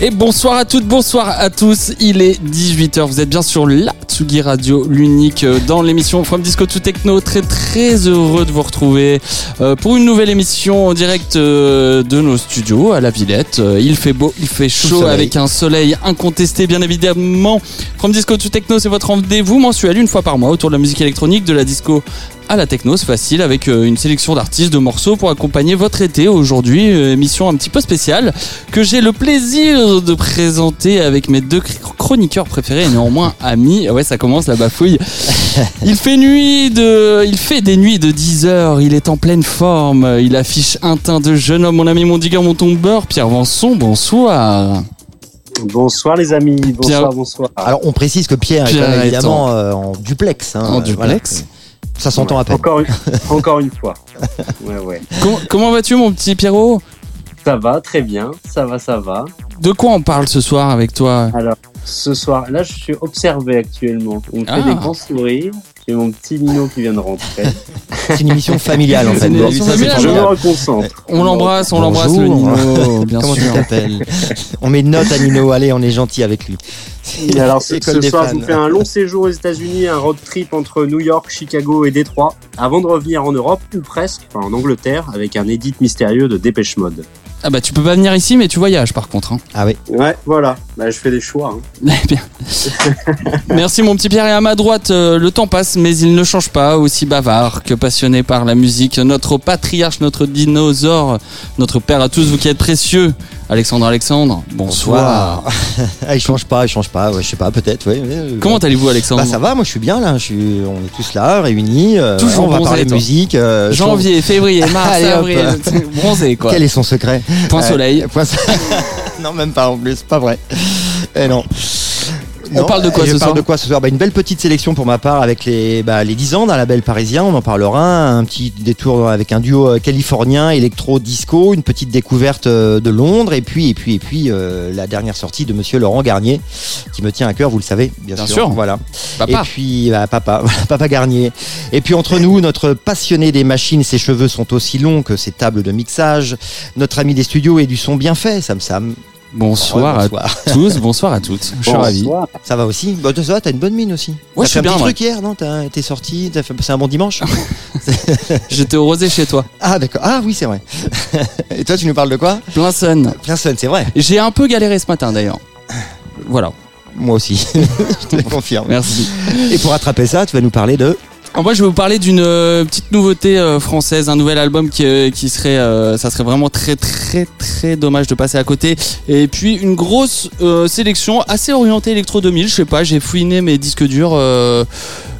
Et bonsoir à toutes, bonsoir à tous. Il est 18h. Vous êtes bien sur la Tsugi Radio, l'unique euh, dans l'émission From Disco to Techno. Très très heureux de vous retrouver euh, pour une nouvelle émission en direct euh, de nos studios à la Villette. Il fait beau, il fait chaud avec un soleil incontesté bien évidemment. From Disco to Techno, c'est votre rendez-vous mensuel une fois par mois autour de la musique électronique, de la disco à la techno, c'est facile, avec euh, une sélection d'artistes, de morceaux pour accompagner votre été. Aujourd'hui, euh, émission un petit peu spéciale que j'ai le plaisir de présenter avec mes deux chroniqueurs préférés et néanmoins amis. Ouais, ça commence la bafouille. Il fait nuit de, il fait des nuits de 10 heures. Il est en pleine forme. Il affiche un teint de jeune homme. Mon ami, mon digger, mon tombeur, Pierre Vanson. Bonsoir. Bonsoir les amis, bonsoir, bonsoir. Alors on précise que Pierre, est évidemment euh, en duplex. Hein, en duplex. Ça s'entend à peine. Encore une, encore une fois. Ouais, ouais. Comment, comment vas-tu, mon petit Pierrot? Ça va, très bien. Ça va, ça va. De quoi on parle ce soir avec toi? Alors, ce soir, là, je suis observé actuellement. On me fait des ah. grands sourires. J'ai mon petit Nino qui vient de rentrer. C'est une émission familiale en fait. Je me reconcentre. On l'embrasse, on l'embrasse le Nino, bien Comment sûr. tu t'appelles On met une note à Nino, allez, on est gentil avec lui. alors ce, soir, je vous fais un long séjour aux États-Unis, un road trip entre New York, Chicago et Détroit, avant de revenir en Europe, ou presque, enfin en Angleterre, avec un édit mystérieux de Dépêche Mode. Ah bah tu peux pas venir ici, mais tu voyages par contre. Hein. Ah oui. Ouais, voilà. Bah, je fais des choix. Hein. Bien. Merci mon petit Pierre. Et à ma droite, euh, le temps passe, mais il ne change pas. Aussi bavard que passionné par la musique. Notre patriarche, notre dinosaure, notre père à tous, vous qui êtes précieux. Alexandre Alexandre, bonsoir. ah, il change pas, il change pas, ouais, je sais pas, peut-être. Ouais, Comment allez-vous, Alexandre bah, Ça va, moi je suis bien là. Je suis, on est tous là, réunis. Euh, Toujours on va parler de musique. Euh, Janvier, février, mars, avril, bronzé quoi. Quel est son secret Point soleil. Point non, même pas en plus, pas vrai. Eh non. On parle de quoi ce soir parle de quoi ce soir bah, Une belle petite sélection pour ma part avec les, bah, les 10 ans d'un label parisien, on en parlera. Un petit détour avec un duo euh, californien, électro-disco, une petite découverte euh, de Londres et puis, et puis, et puis euh, la dernière sortie de monsieur Laurent Garnier qui me tient à cœur, vous le savez, bien, sûr. Voilà. Papa. Et puis, bah, papa, papa Garnier. Et puis entre nous, notre passionné des machines, ses cheveux sont aussi longs que ses tables de mixage. Notre ami des studios et du son bien fait, Sam Sam. Bonsoir, à tous, bonsoir à toutes. Je suis ravi. Ça va aussi bah, Ça va, t'as une bonne mine aussi. Ouais, je suis bien. un petit truc hier, non? T'es sorti, t'as fait passer un bon dimanche J'étais au rosé chez toi. Ah, d'accord. Ah, oui, c'est vrai. Et toi, tu nous parles de quoi? Plein sun. Plein sun, c'est vrai. J'ai un peu galéré ce matin d'ailleurs. Voilà. Moi aussi. je te confirme. Merci. Et pour rattraper ça, tu vas nous parler de moi, je vais vous parler d'une euh, petite nouveauté euh, française, un nouvel album qui, euh, qui serait, ça serait vraiment très très très dommage de passer à côté. Et puis une grosse sélection assez orientée électro 2000. Je sais pas, j'ai fouiné mes disques durs.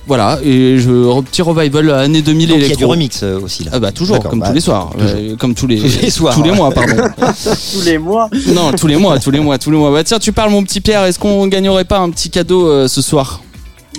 Voilà, et je, petit revival année 2000 Donc Il y a du remix aussi là. Ah bah toujours, comme tous les soirs, comme tous les, tous les soirs, tous les mois, pardon. tous les mois. Non, tous les mois, tous les mois, tous les mois. Bah tiens, tu parles mon petit Pierre. Est-ce qu'on gagnerait pas un petit cadeau ce soir?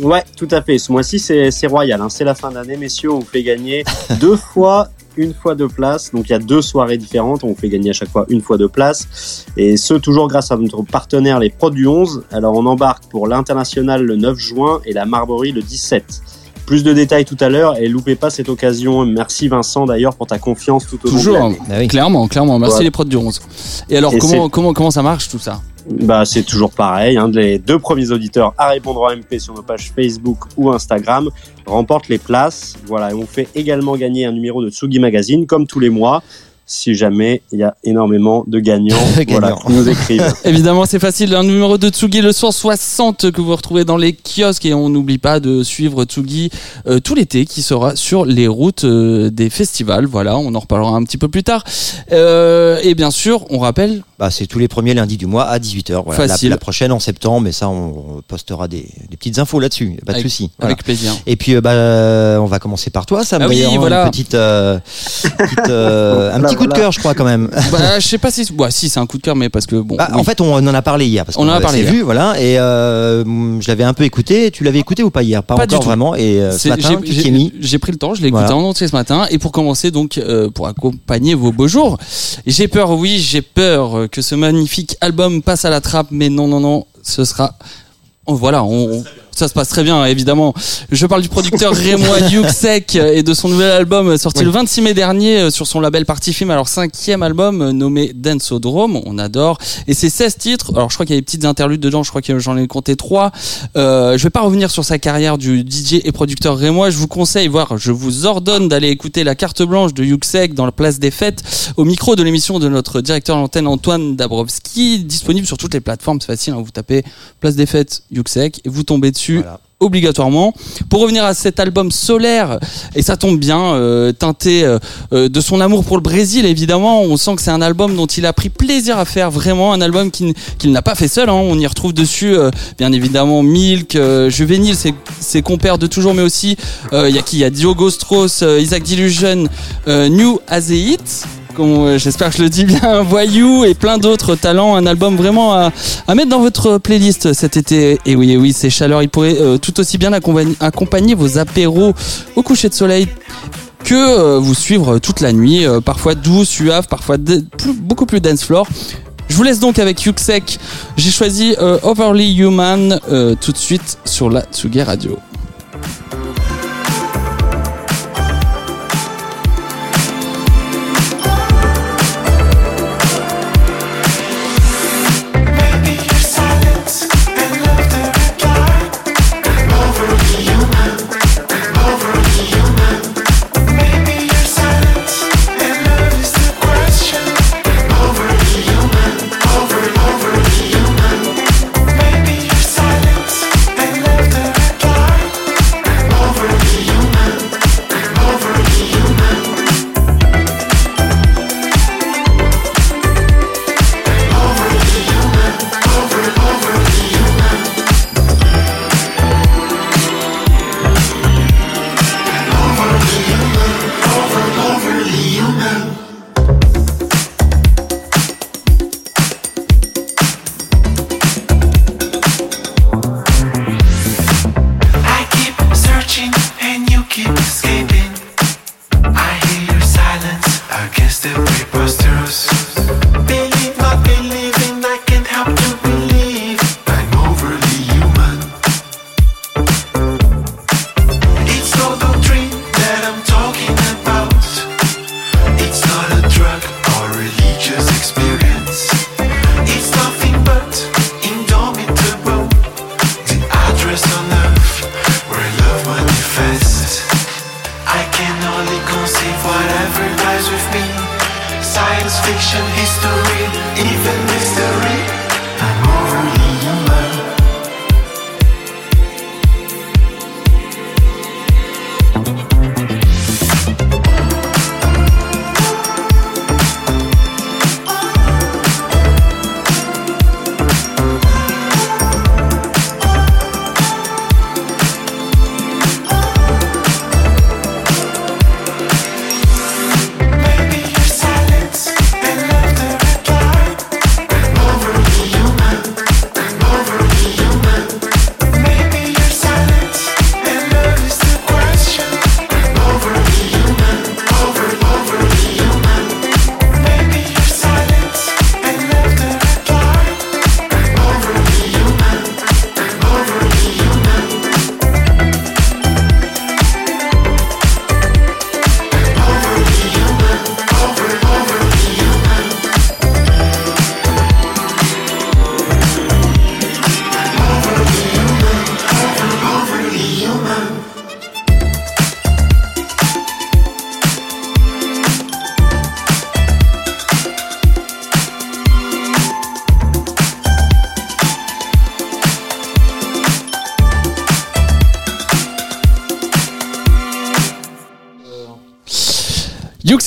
Ouais, tout à fait. Ce mois-ci, c'est royal. Hein. C'est la fin d'année, messieurs. On vous fait gagner deux fois une fois de place. Donc il y a deux soirées différentes. On vous fait gagner à chaque fois une fois de place. Et ce, toujours grâce à notre partenaire, les Prods du 11. Alors on embarque pour l'international le 9 juin et la Marbury le 17. Plus de détails tout à l'heure et loupez pas cette occasion. Merci Vincent d'ailleurs pour ta confiance tout au long de l'année. Bah clairement, clairement. Merci les Prods du 11. Et alors comment, comment, comment ça marche tout ça? Bah, c'est toujours pareil. Hein, les deux premiers auditeurs à répondre en MP sur nos pages Facebook ou Instagram remportent les places. Voilà, et on fait également gagner un numéro de Tsugi Magazine, comme tous les mois si jamais il y a énormément de gagnants, voilà, qui nous écrivent. Évidemment, c'est facile. Un numéro de Tsugi, le 160 que vous retrouvez dans les kiosques et on n'oublie pas de suivre Tsugi euh, tout l'été qui sera sur les routes euh, des festivals. Voilà, on en reparlera un petit peu plus tard. Euh, et bien sûr, on rappelle. Bah, c'est tous les premiers lundis du mois à 18h. Voilà, Facile. La, prochaine en septembre, mais ça, on postera des, des petites infos là-dessus. Pas de souci. Avec plaisir. Et puis, bah, on va commencer par toi, ça ah oui, voilà. une petite, petite un petit coup de cœur, je crois quand même. Bah, je sais pas si, bah, si c'est un coup de cœur, mais parce que bon. Bah, oui. En fait, on en a parlé hier parce On en a parlé hier. vu, voilà. Et euh, je l'avais un peu écouté. Tu l'avais écouté ou pas hier? Pas, Pas du encore tout. vraiment. Et euh, ce matin, j'ai- tu t'y es j'ai mis. j'ai pris le temps, je l'ai écouté Voilà. en entier ce matin. Et pour commencer, donc, euh, pour accompagner vos beaux jours, j'ai peur, oui, j'ai peur euh, que ce magnifique album passe à la trappe, mais non, non, non, ce sera. voilà, on- ça se passe très bien, évidemment. Je parle du producteur Rémois Yuxek et de son nouvel album euh, sorti Oui. le 26 mai dernier euh, sur son label Party Film. Alors, cinquième album euh, nommé Danceodrome, on adore. Et c'est 16 titres. Alors, je crois qu'il y a des petites interludes dedans, je crois que j'en ai compté trois. Euh, je vais pas revenir sur sa carrière du DJ et producteur rémois. Je vous conseille, voire je vous ordonne d'aller écouter la carte blanche de Yuxek dans la place des fêtes au micro de l'émission de notre directeur d'antenne Antoine Dabrowski, disponible sur toutes les plateformes. C'est facile, hein, vous tapez place des fêtes Yuxek et vous tombez dessus Voilà. obligatoirement. Pour revenir à cet album solaire, et ça tombe bien, euh, teinté euh, euh, de son amour pour le Brésil, évidemment, on sent que c'est un album dont il a pris plaisir à faire, vraiment un album qu'il n'a pas fait seul. hein. On y retrouve dessus, euh, bien évidemment, Milk, Juvenile, ses, ses compères de toujours, mais aussi, il y a qui? Il y a Diogo Strauss, Isaac Delusion, euh, New Azeit. Euh, J'espère que je le dis bien, Voyou et plein d'autres talents. Un album vraiment à, mettre dans votre playlist cet été. Et oui, et oui, ces chaleurs, il pourrait euh, tout aussi bien accompagner, vos apéros au coucher de soleil que euh, vous suivre toute la nuit, parfois doux, suave, parfois beaucoup plus dance floor. Je vous laisse donc avec Yuxek. J'ai choisi Overly Human tout de suite sur la Tsugi Radio.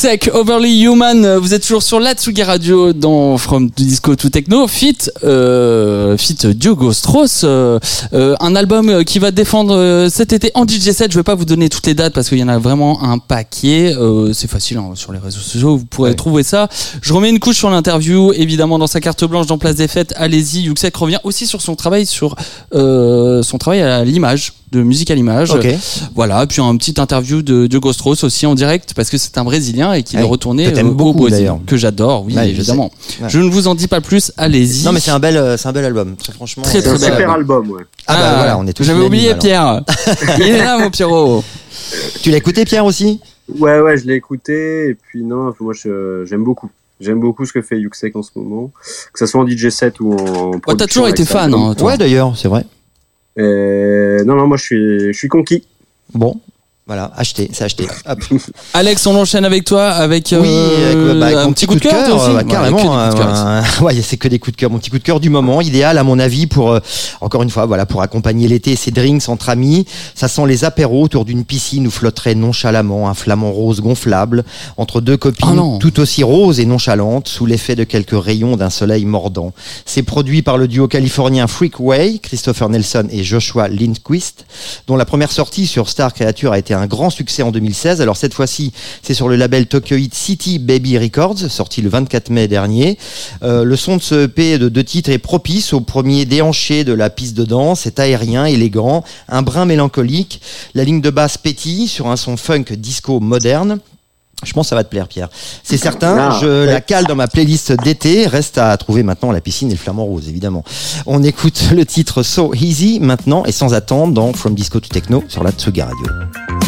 Yuxek, Overly Human, euh, vous êtes toujours sur la Tsugi Radio dans From Disco to Techno, fit, euh, fit Diogo Strauss, euh, euh, un album qui va défendre euh, cet été en DJ set. Je vais pas vous donner toutes les dates parce qu'il y en a vraiment un paquet. Euh, c'est facile hein, sur les réseaux sociaux, vous pourrez Ouais. trouver ça. Je remets une couche sur l'interview, évidemment dans sa carte blanche dans Place des Fêtes. Allez-y, Yuxek revient aussi sur son travail sur euh, son travail à l'image, de musique à l'image. Ok. Voilà, puis un petit interview de Diogo Strauss aussi en direct parce que c'est un Brésilien et qu'il Ouais, est retourné que euh, au beaucoup, Brésil, que j'adore, oui Ouais, évidemment. Ouais. Je ne vous en dis pas plus, allez-y. Non mais c'est un bel, euh, c'est un bel album. Très franchement. Très, euh, C'est un très bel super album. album, ouais. Ah, bah voilà, on est tous J'avais oublié. Pierre. Il est là mon Pierrot. Tu l'as écouté Pierre aussi? Ouais, ouais, je l'ai écouté, et puis non, moi je- j'aime beaucoup. J'aime beaucoup ce que fait Yuxek en ce moment, que ce soit en DJ set ou en. Oh, t'as toujours été fan, hein, toi. Ouais d'ailleurs, c'est vrai. Et... Non, non, moi je suis, je suis conquis. Bon, voilà, acheté, c'est acheté. Hop. Alex, on enchaîne avec toi avec, Oui, euh, avec, bah, avec un mon petit coup de cœur, aussi euh, carrément. cœur ici. euh, ouais, c'est que des coups de cœur. Mon petit coup de cœur du moment, idéal à mon avis pour, euh, encore une fois, voilà, pour accompagner l'été ses drinks entre amis. Ça sent les apéros autour d'une piscine où flotterait nonchalamment un flamant rose gonflable entre deux copines non. tout aussi roses et nonchalantes sous l'effet de quelques rayons d'un soleil mordant. C'est produit par le duo californien Freakway, Christopher Nelson et Joshua Lindquist, dont la première sortie sur Star Creature a été un grand succès en 2016. Alors cette fois-ci, c'est sur le label Tokyo Hit City Baby Records, sorti le 24 mai dernier. Euh, le son de ce EP de deux titres est propice au premier déhanché de la piste de danse. C'est aérien, élégant, un brin mélancolique. La ligne de basse pétille sur un son funk disco moderne. Je pense que ça va te plaire, Pierre. C'est certain, Ah, je ouais. la cale dans ma playlist d'été. Reste à trouver maintenant la piscine et le flamant rose, évidemment. On écoute le titre So Easy maintenant et sans attendre dans From Disco to Techno sur la Tsuga Radio.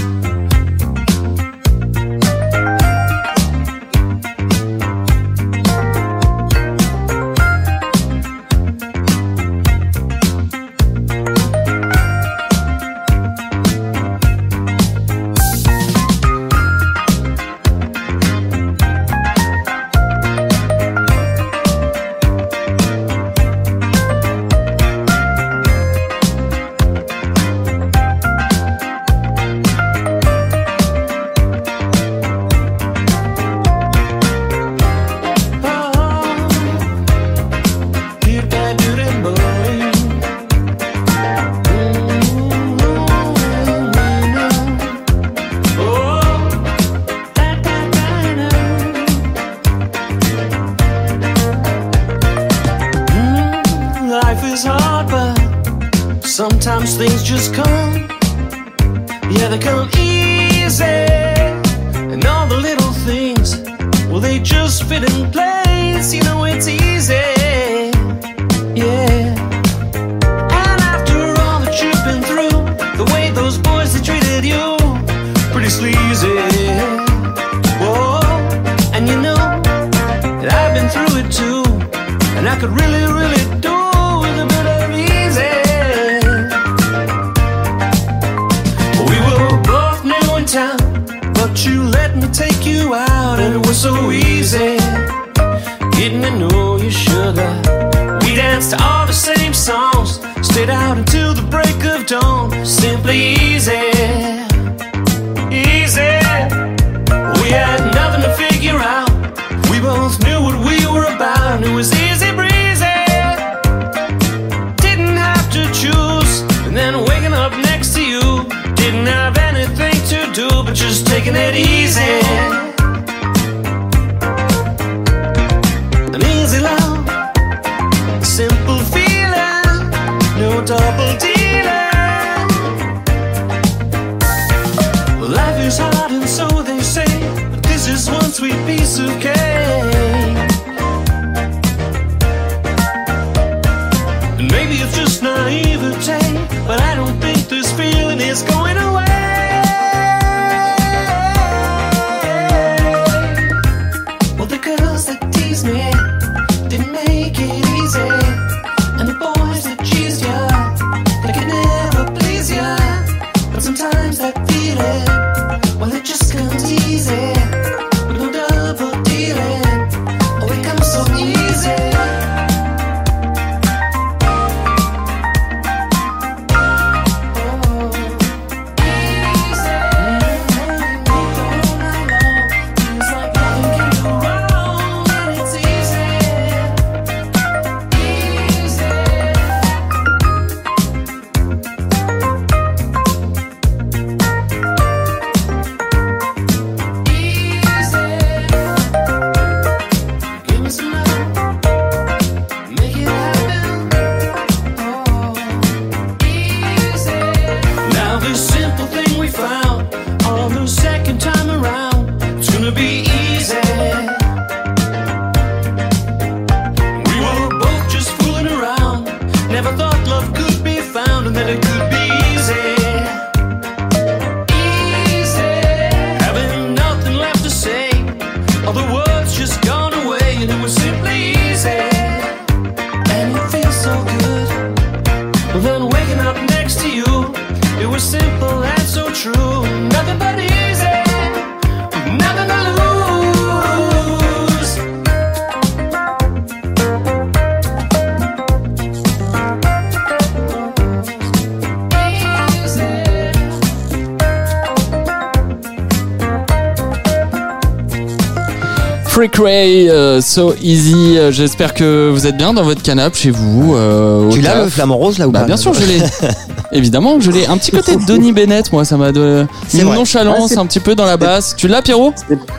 So Easy. euh, J'espère que vous êtes bien dans votre canapé chez vous. euh, Tu l'as le flamant rose là ou Bah pas bien sûr, je l'ai. Évidemment, je l'ai. Un petit côté de Denis Bennett, moi, ça m'a de C'est une vrai. nonchalance un petit peu dans la basse. Tu l'as, Pierrot?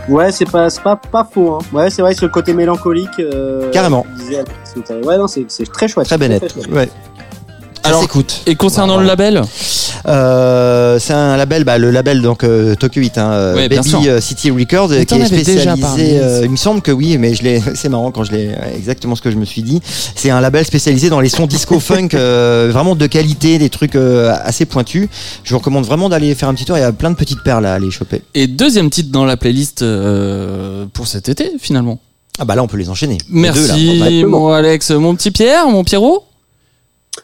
Ouais, c'est pas, c'est pas, pas faux. Hein. Ouais, c'est vrai ce côté mélancolique. euh, Carrément. Ouais, non, c'est c'est très chouette. Très Bennett. chouette. Ouais. Alors, Alors, écoute. Et concernant le label, Euh, c'est un label, bah, le label donc euh, Tokyo 8, hein, euh, Ouais. Baby euh, City Records, Mais qui est spécialisé. euh, il me semble que oui, mais je l'ai. C'est marrant quand je l'ai. Exactement ce que je me suis dit. C'est un label spécialisé dans les sons disco funk, euh, vraiment de qualité, des trucs euh, assez pointus. Je vous recommande vraiment d'aller faire un petit tour. Il y a plein de petites perles à aller choper. et deuxième titre dans la playlist euh, pour cet été, finalement. Ah bah là, on peut les enchaîner. Les deux, là. Merci, mon Alex. Mon petit Pierre, mon Pierrot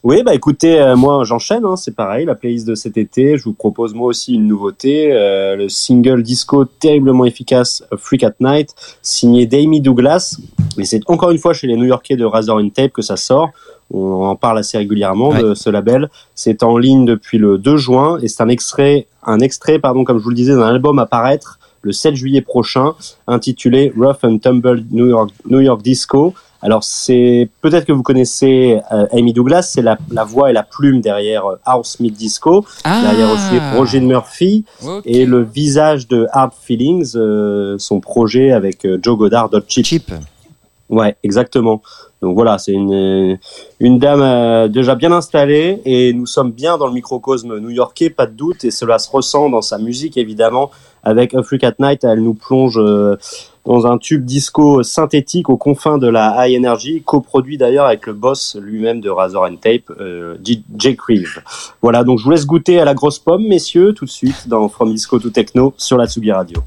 Oui, bah écoutez, euh, moi j'enchaîne, hein, c'est pareil, la playlist de cet été, je vous propose moi aussi une nouveauté, euh, le single disco terriblement efficace Freak at Night, signé d'Amy Douglas, et c'est encore une fois chez les New-Yorkais de Razor and Tape que ça sort, on en parle assez régulièrement de ce label, c'est en ligne depuis le 2 juin, et c'est un extrait, un extrait, pardon, comme je vous le disais, d'un album à paraître le 7 juillet prochain, intitulé Rough and Tumble New York, New York Disco, alors c'est peut-être que vous connaissez euh, Amy Douglas, c'est la, la voix et la plume derrière euh, House Meet Disco, Ah derrière aussi Roger Murphy et le visage de Hard Feelings, euh, son projet avec euh, Joe Goddard, Dot Chip. Cheap. Ouais, exactement. Donc voilà, c'est une une dame euh, déjà bien installée et nous sommes bien dans le microcosme new-yorkais, pas de doute, et cela se ressent dans sa musique évidemment. Avec A Freak at Night, elle nous plonge euh, dans un tube disco synthétique aux confins de la high energy, coproduit d'ailleurs avec le boss lui-même de Razor and Tape, euh, Jake Reeve. Voilà, donc je vous laisse goûter à la grosse pomme, messieurs, tout de suite dans From Disco to Techno sur la Tsugi Radio.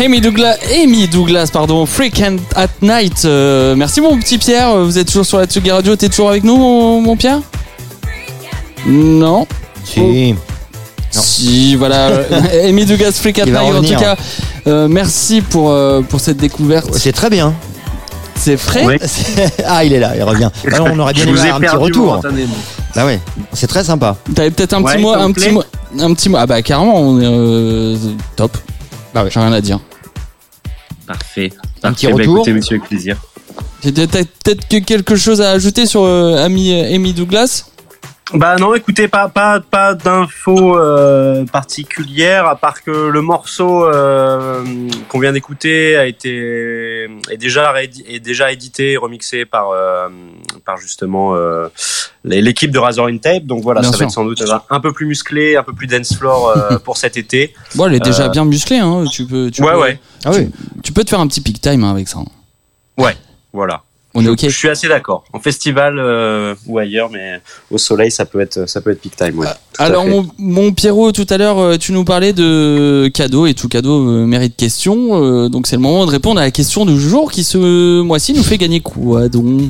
Amy Douglas, Amy Douglas, pardon, Freak and at Night. Euh, merci mon petit Pierre, vous êtes toujours sur la Tsugi Radio, t'es toujours avec nous mon, mon Pierre? Non Si. Non. Si, voilà. Amy Douglas, Freak at Night. En tout cas, euh, merci pour, euh, pour cette découverte. C'est très bien. C'est frais? Oui. ah, il est là, il revient. On aurait bien aimé un petit retour. Ah ouais, c'est très sympa. T'avais peut-être un Ouais, petit mot, un petit mot, un petit mot. Ah bah carrément, on est euh, top. Bah ouais. J'ai rien à dire. Parfait. Un petit. Bah, retour. écoutez, messieurs, avec plaisir. T'as peut-être que quelque chose à ajouter sur euh, Amy, Amy Douglas? Bah non, écoutez, pas pas pas d'infos euh, particulières à part que le morceau euh, qu'on vient d'écouter a été est déjà est déjà édité, et remixé par euh, par justement l'équipe de Razor in Tape. Donc voilà, Bien ça sûr. va être sans doute un peu plus musclé, un peu plus dance floor pour cet été. Bon, elle est déjà bien musclée, hein. Tu peux, tu Ouais peux, ouais, Ah oui. Tu peux te faire un petit peak time hein, avec ça. voilà. On est ok. Je suis assez d'accord. En festival euh, ou ailleurs, mais au soleil, ça peut être ça peut être peak time. Ouais. À Alors mon, mon Pierrot, tout à l'heure, euh, tu nous parlais de cadeaux et tout cadeau euh, mérite question. euh, donc c'est le moment de répondre à la question du jour qui ce mois-ci nous fait gagner quoi donc?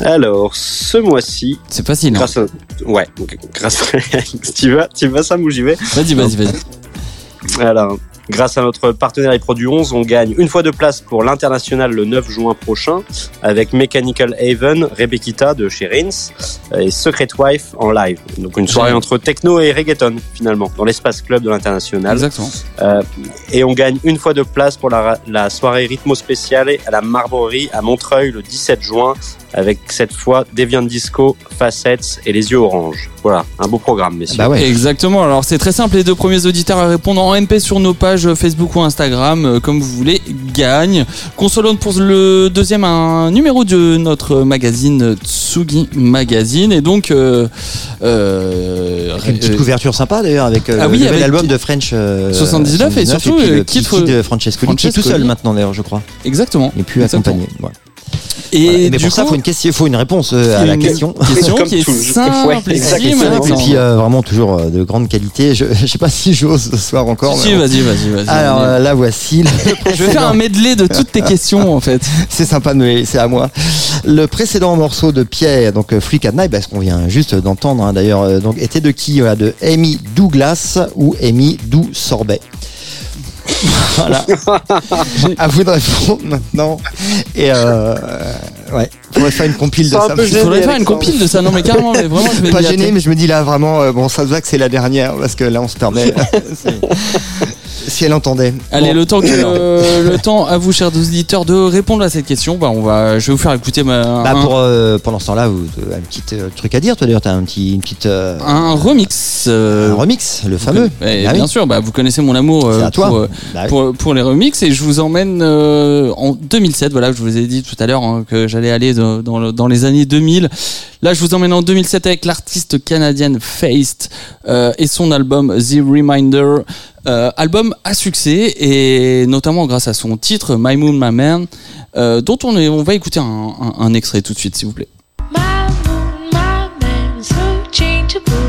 Alors, ce mois-ci, C'est facile. hein. grâce à... Ouais, donc, grâce à... tu vas, tu vas Sam ou j'y vais? Vas-y, vas-y, vas-y. Alors, grâce à notre partenaire et produit 11, on gagne une fois de place pour l'international le 9 juin prochain avec Mechanical Haven, Rebekita de chez Rins et Secret Wife en live. Donc une soirée entre techno et reggaeton finalement dans l'espace club de l'international. Exactement. Euh, et on gagne une fois de place pour la, la soirée rythmo spéciale à la Marbrerie à Montreuil le 17 juin avec cette fois Deviant Disco, Facets et les yeux orange. Voilà, un beau programme messieurs. Bah ouais. Exactement. Alors c'est très simple. Les deux premiers auditeurs à répondre en MP sur nos pages Facebook ou Instagram, euh, comme vous voulez, gagnent. Consolone pour le deuxième un numéro de notre magazine Tsugi Magazine et donc euh, euh, une petite euh, couverture sympa d'ailleurs avec euh, Ah le nouvel album de French euh, 79 et surtout, puis euh, le petit Kid- kid, euh, Francescoli qui est tout seul maintenant d'ailleurs je crois. exactement. Et puis Exactement. accompagné. Voilà. Et Voilà. Mais du pour ça coup, faut une question, faut une réponse euh, à la question. question qui est simple et exactement. simple. Et puis euh, vraiment toujours euh, de grande qualité. Je, je sais pas si j'ose ce soir encore. Si, mais vas-y, vas-y, vas-y. Alors euh, là voici. le je vais faire un medley de toutes tes questions en fait. C'est sympa me laisser à moi. Le précédent morceau de Pierre, donc Freak at Night, parce qu'on vient juste d'entendre hein, d'ailleurs, donc était de qui? De Amy Douglas ou Amy Dou Sorbet. Voilà. à vous de répondre maintenant. Et euh, ouais, faudrait faire une compile de ça. Il faudrait faire une compile de ça. Non mais carrément, mais vraiment, je vais pas gêné, mais je me dis là vraiment, euh, bon, ça se voit que c'est la dernière parce que là on se permet. si elle entendait. Allez, Bon. le temps que euh, le temps à vous, chers auditeurs, de répondre à cette question. Bah, on va, je vais vous faire écouter ma, Bah un, pour euh, pendant ce temps-là, vous un petit euh, truc à dire. Toi d'ailleurs, t'as un petit, une petite un remix. un remix, le fameux. Eh, Bah oui. bien sûr, bah, vous connaissez mon amour C'est à toi. pour, Bah oui. pour, pour les remixes et je vous emmène en 2007. Voilà, je vous ai dit tout à l'heure hein, que j'allais aller dans, dans, dans les années 2000. Là, je vous emmène en 2007 avec l'artiste canadienne Faced euh, et son album The Reminder. Euh, album à succès et notamment grâce à son titre My Moon My Man, euh, dont on, va écouter un, un, un extrait tout de suite, s'il vous plaît. My moon, my man, so changeable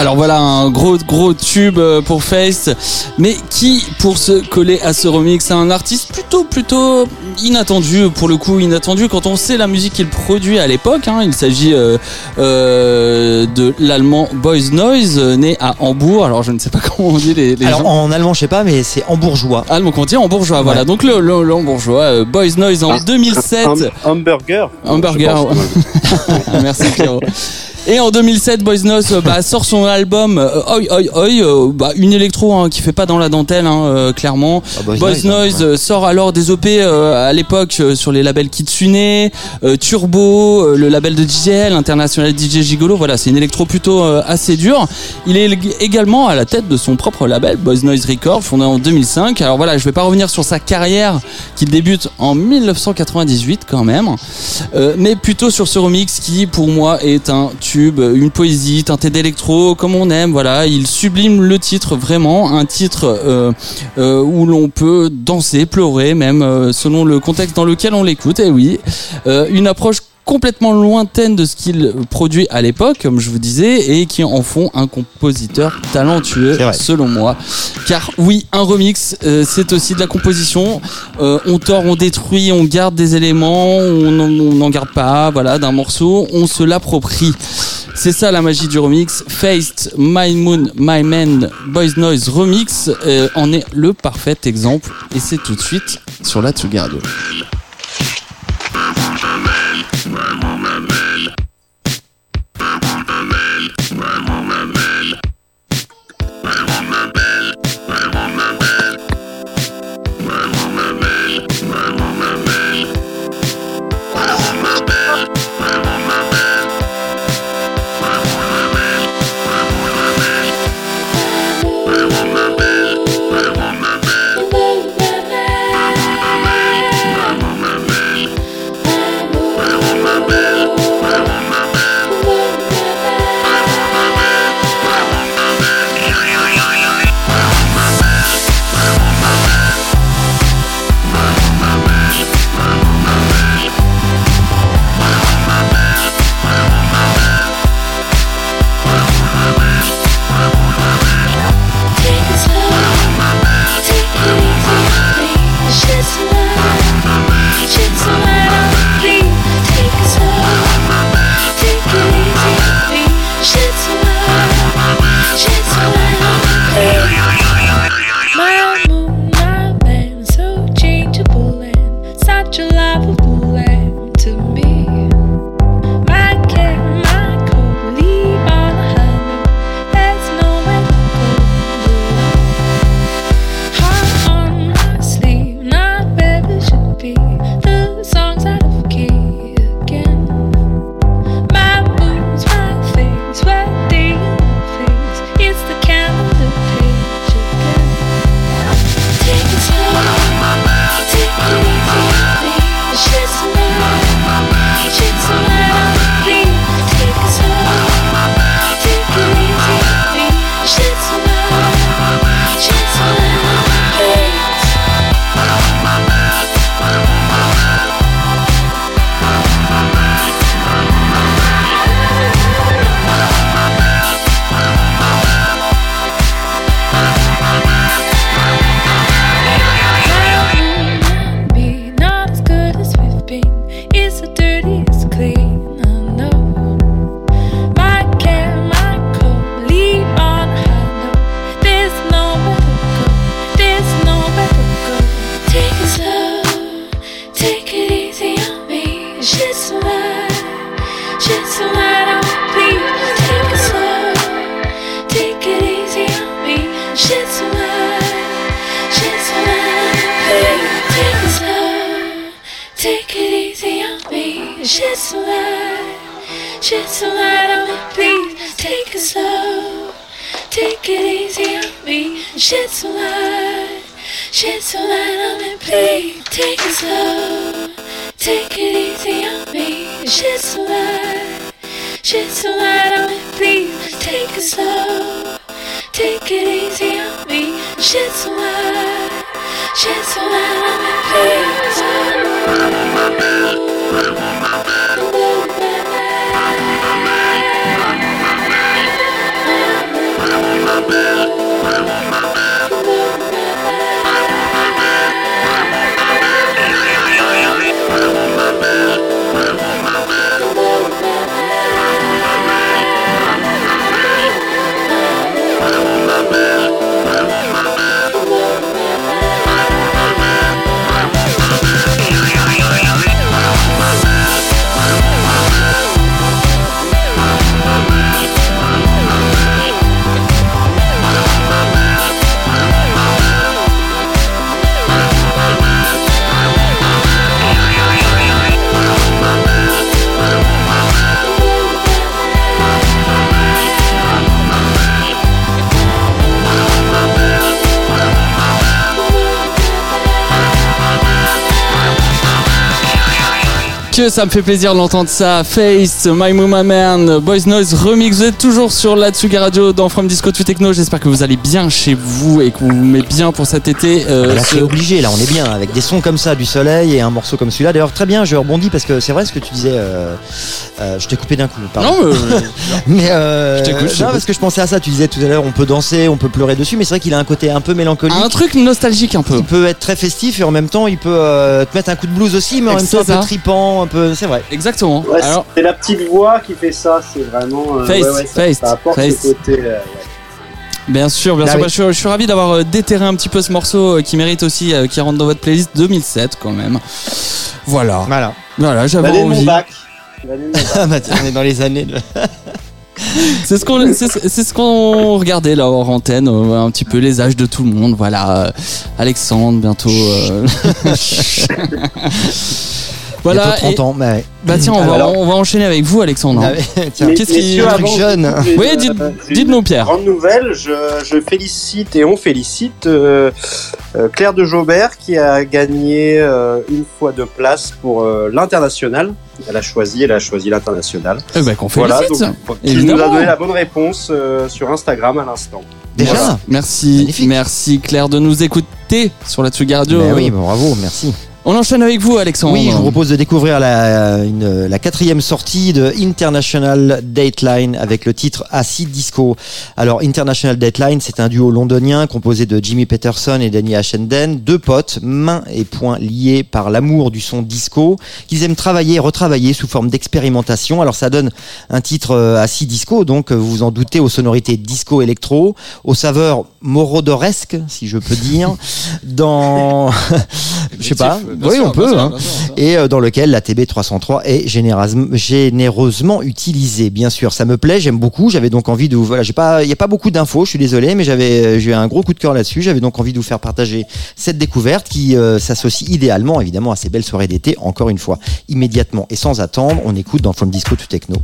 Alors voilà un gros gros tube euh, pour Face, mais qui pour se coller à ce remix, un artiste plutôt plutôt inattendu pour le coup inattendu quand on sait la musique qu'il produit à l'époque. hein. Il s'agit euh, euh, de l'allemand Boys Noise, né à Hambourg. Alors je ne sais pas comment on dit les, les Alors gens. en allemand, je sais pas, mais c'est en bourgeois. Allemand qu'on dit en bourgeois, voilà. Ouais. Donc le, le, euh, Boys Noise en Un- 2007. Un hamburger. Hamburger, ouais. Merci Pierrot. Et en 2007, Boys Noise euh, bah, sort son album euh, Oi Oi Oi, euh, bah, une électro hein, qui fait pas dans la dentelle, hein, clairement. Ah, Boys Boys Noise, Noise, hein, ouais. euh, sort alors des OP à l'époque sur les labels Kitsune, Turbo, le label de DJL, International DJ Gigolo. Voilà, c'est une électro plutôt assez dure. Il est ég- également à la tête de son propre label, Boys Noise Records, fondé en 2005. Alors voilà, je vais pas revenir sur sa carrière qui débute en 1998 quand même, euh, mais plutôt sur ce remix qui pour moi est un tube, une poésie teintée d'électro comme on aime. Voilà, il sublime le titre vraiment, un titre euh, euh, où l'on peut danser, pleurer même euh, selon le contexte dans lequel on l'écoute. Et oui, Euh, une approche complètement lointaine de ce qu'il produit à l'époque, comme je vous disais, et qui en font un compositeur talentueux, selon moi. Car oui, un remix, euh, c'est aussi de la composition. Euh, on tord, on détruit, on garde des éléments, on n'en- on n'en garde pas, voilà, d'un morceau, on se l'approprie. C'est ça la magie du remix. Faced, My Moon, My Man, Boys Noise Remix euh, en est le parfait exemple. Et c'est tout de suite sur la Tsugi. Easy on me. Shit's alive, shit's alive on me. Please take it slow, take it easy on me. Shit's alive, shit's alive on me. Please take it slow, take it easy on me. Shit's alive, shit's alive on me. Please take it slow, take it easy on me. Shit's alive, shit's alive on me. Please. Incredible. Ça me fait plaisir d'entendre ça. Face, My Mama Man, Boys Noise Remix. Vous êtes toujours sur la Tsugi Radio dans From Disco to Techno. J'espère que vous allez bien chez vous et que vous vous mettez bien pour cet été. Euh, Là, ce- c'est obligé, là, on est bien, avec des sons comme ça, du soleil et un morceau comme celui-là. D'ailleurs, très bien, je rebondis parce que c'est vrai ce que tu disais. euh, euh, je t'ai coupé d'un coup, pardon. Non, mais- Je t'écoute, non, parce que je pensais à ça. Tu disais tout à l'heure, on peut danser, on peut pleurer dessus, mais c'est vrai qu'il a un côté un peu mélancolique. un truc nostalgique un peu. Il peut être très festif et en même temps, il peut te mettre un coup de blues aussi, mais en même temps un peu tripant, peu. C'est vrai. Exactement. Ouais, Alors, c'est la petite voix qui fait ça, c'est vraiment. euh, Face, ouais, ouais, ça, face, ça apporte face. ce côté. euh, ouais. bien sûr, bien Ah sûr. oui. Bah, je, suis, je suis ravi d'avoir euh, déterré un petit peu ce morceau euh, qui mérite aussi, euh, qui rentre dans votre playlist 2007 quand même. Voilà. Voilà. Voilà, j'avais mon envie. bac. L'année de mon bac. Ah bah, tiens, on est dans les années. De... C'est ce qu'on c'est ce qu'on regardait là hors antenne un petit peu les âges de tout le monde voilà Alexandre bientôt euh, voilà Bientôt 30 et- ans. Ouais. bah tiens on va Alors- on va enchaîner avec vous Alexandre Ah. Mais- qu'est-ce qui- jeune. Oui, euh, dites- dites-nous, Pierre. Grande nouvelle, je, je félicite et on félicite euh, euh, Claire de Jaubert qui a gagné euh, une fois de place pour euh, l'international. Elle a choisi, elle a choisi l'international. Eh ben, qu'on Voilà, félicite donc qui nous a donné la bonne réponse euh, sur Instagram à l'instant. Déjà Voilà. merci Magnifique. merci Claire de nous écouter sur la Tsugi Radio Bah oui, bravo, merci. On enchaîne avec vous Alexandre Oui, je vous propose de découvrir la, une- la quatrième sortie de International Dateline avec le titre Acid Disco. Alors, International Dateline, c'est un duo londonien composé de Jimmy Peterson et Danny Ashenden, deux potes, mains et poings liés par l'amour du son disco, qu'ils aiment travailler et retravailler sous forme d'expérimentation. Alors, ça donne un titre euh, Acid Disco, donc euh, vous vous en doutez, aux sonorités disco-électro, aux saveurs morodoresques, si je peux dire, dans... je sais pas, oui, sûr, on peut, sûr, hein sûr, et euh, dans lequel la TB303 est généreusement, utilisée. Bien sûr, ça me plaît, j'aime beaucoup. J'avais donc envie de vous, voilà, j'ai pas, il y a pas beaucoup d'infos, je suis désolé, mais j'avais, euh, j'ai eu un gros coup de cœur là-dessus. J'avais donc envie de vous faire partager cette découverte qui euh, s'associe idéalement, évidemment, à ces belles soirées d'été. Encore une fois, immédiatement et sans attendre, on écoute dans From Disco to Techno.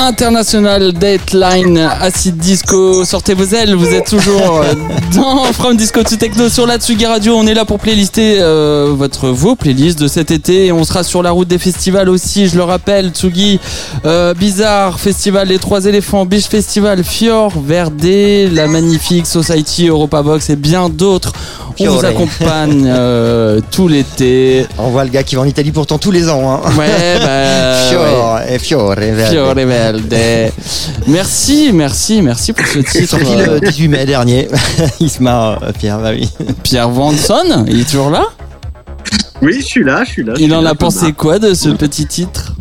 International Dateline Acid Disco. Sortez vos ailes, vous êtes toujours euh, dans From Disco to Techno sur la Tsugi Radio. On est là pour playlister euh, votre, vos playlists de cet été. Et on sera sur la route des festivals aussi, je le rappelle. Tsugi, euh, Bizarre, Festival Les Trois Éléphants, Beach Festival, Fior, Verdé, La Magnifique, Society, Europa Box et bien d'autres. On vous Fiore. accompagne euh, tout l'été. On voit le gars qui va en Italie pourtant tous les ans. Hein. Ouais, bah. ouais. Fiore, et Fiore, verde. Fiore Merci, merci, merci pour ce titre. Sorti le 18 mai dernier. Il se marre, euh, Pierre, bah oui. Pierre Vanson, il est toujours là? Oui, je suis là, je suis là. je Il suis en là, a pensé quoi de ce petit titre?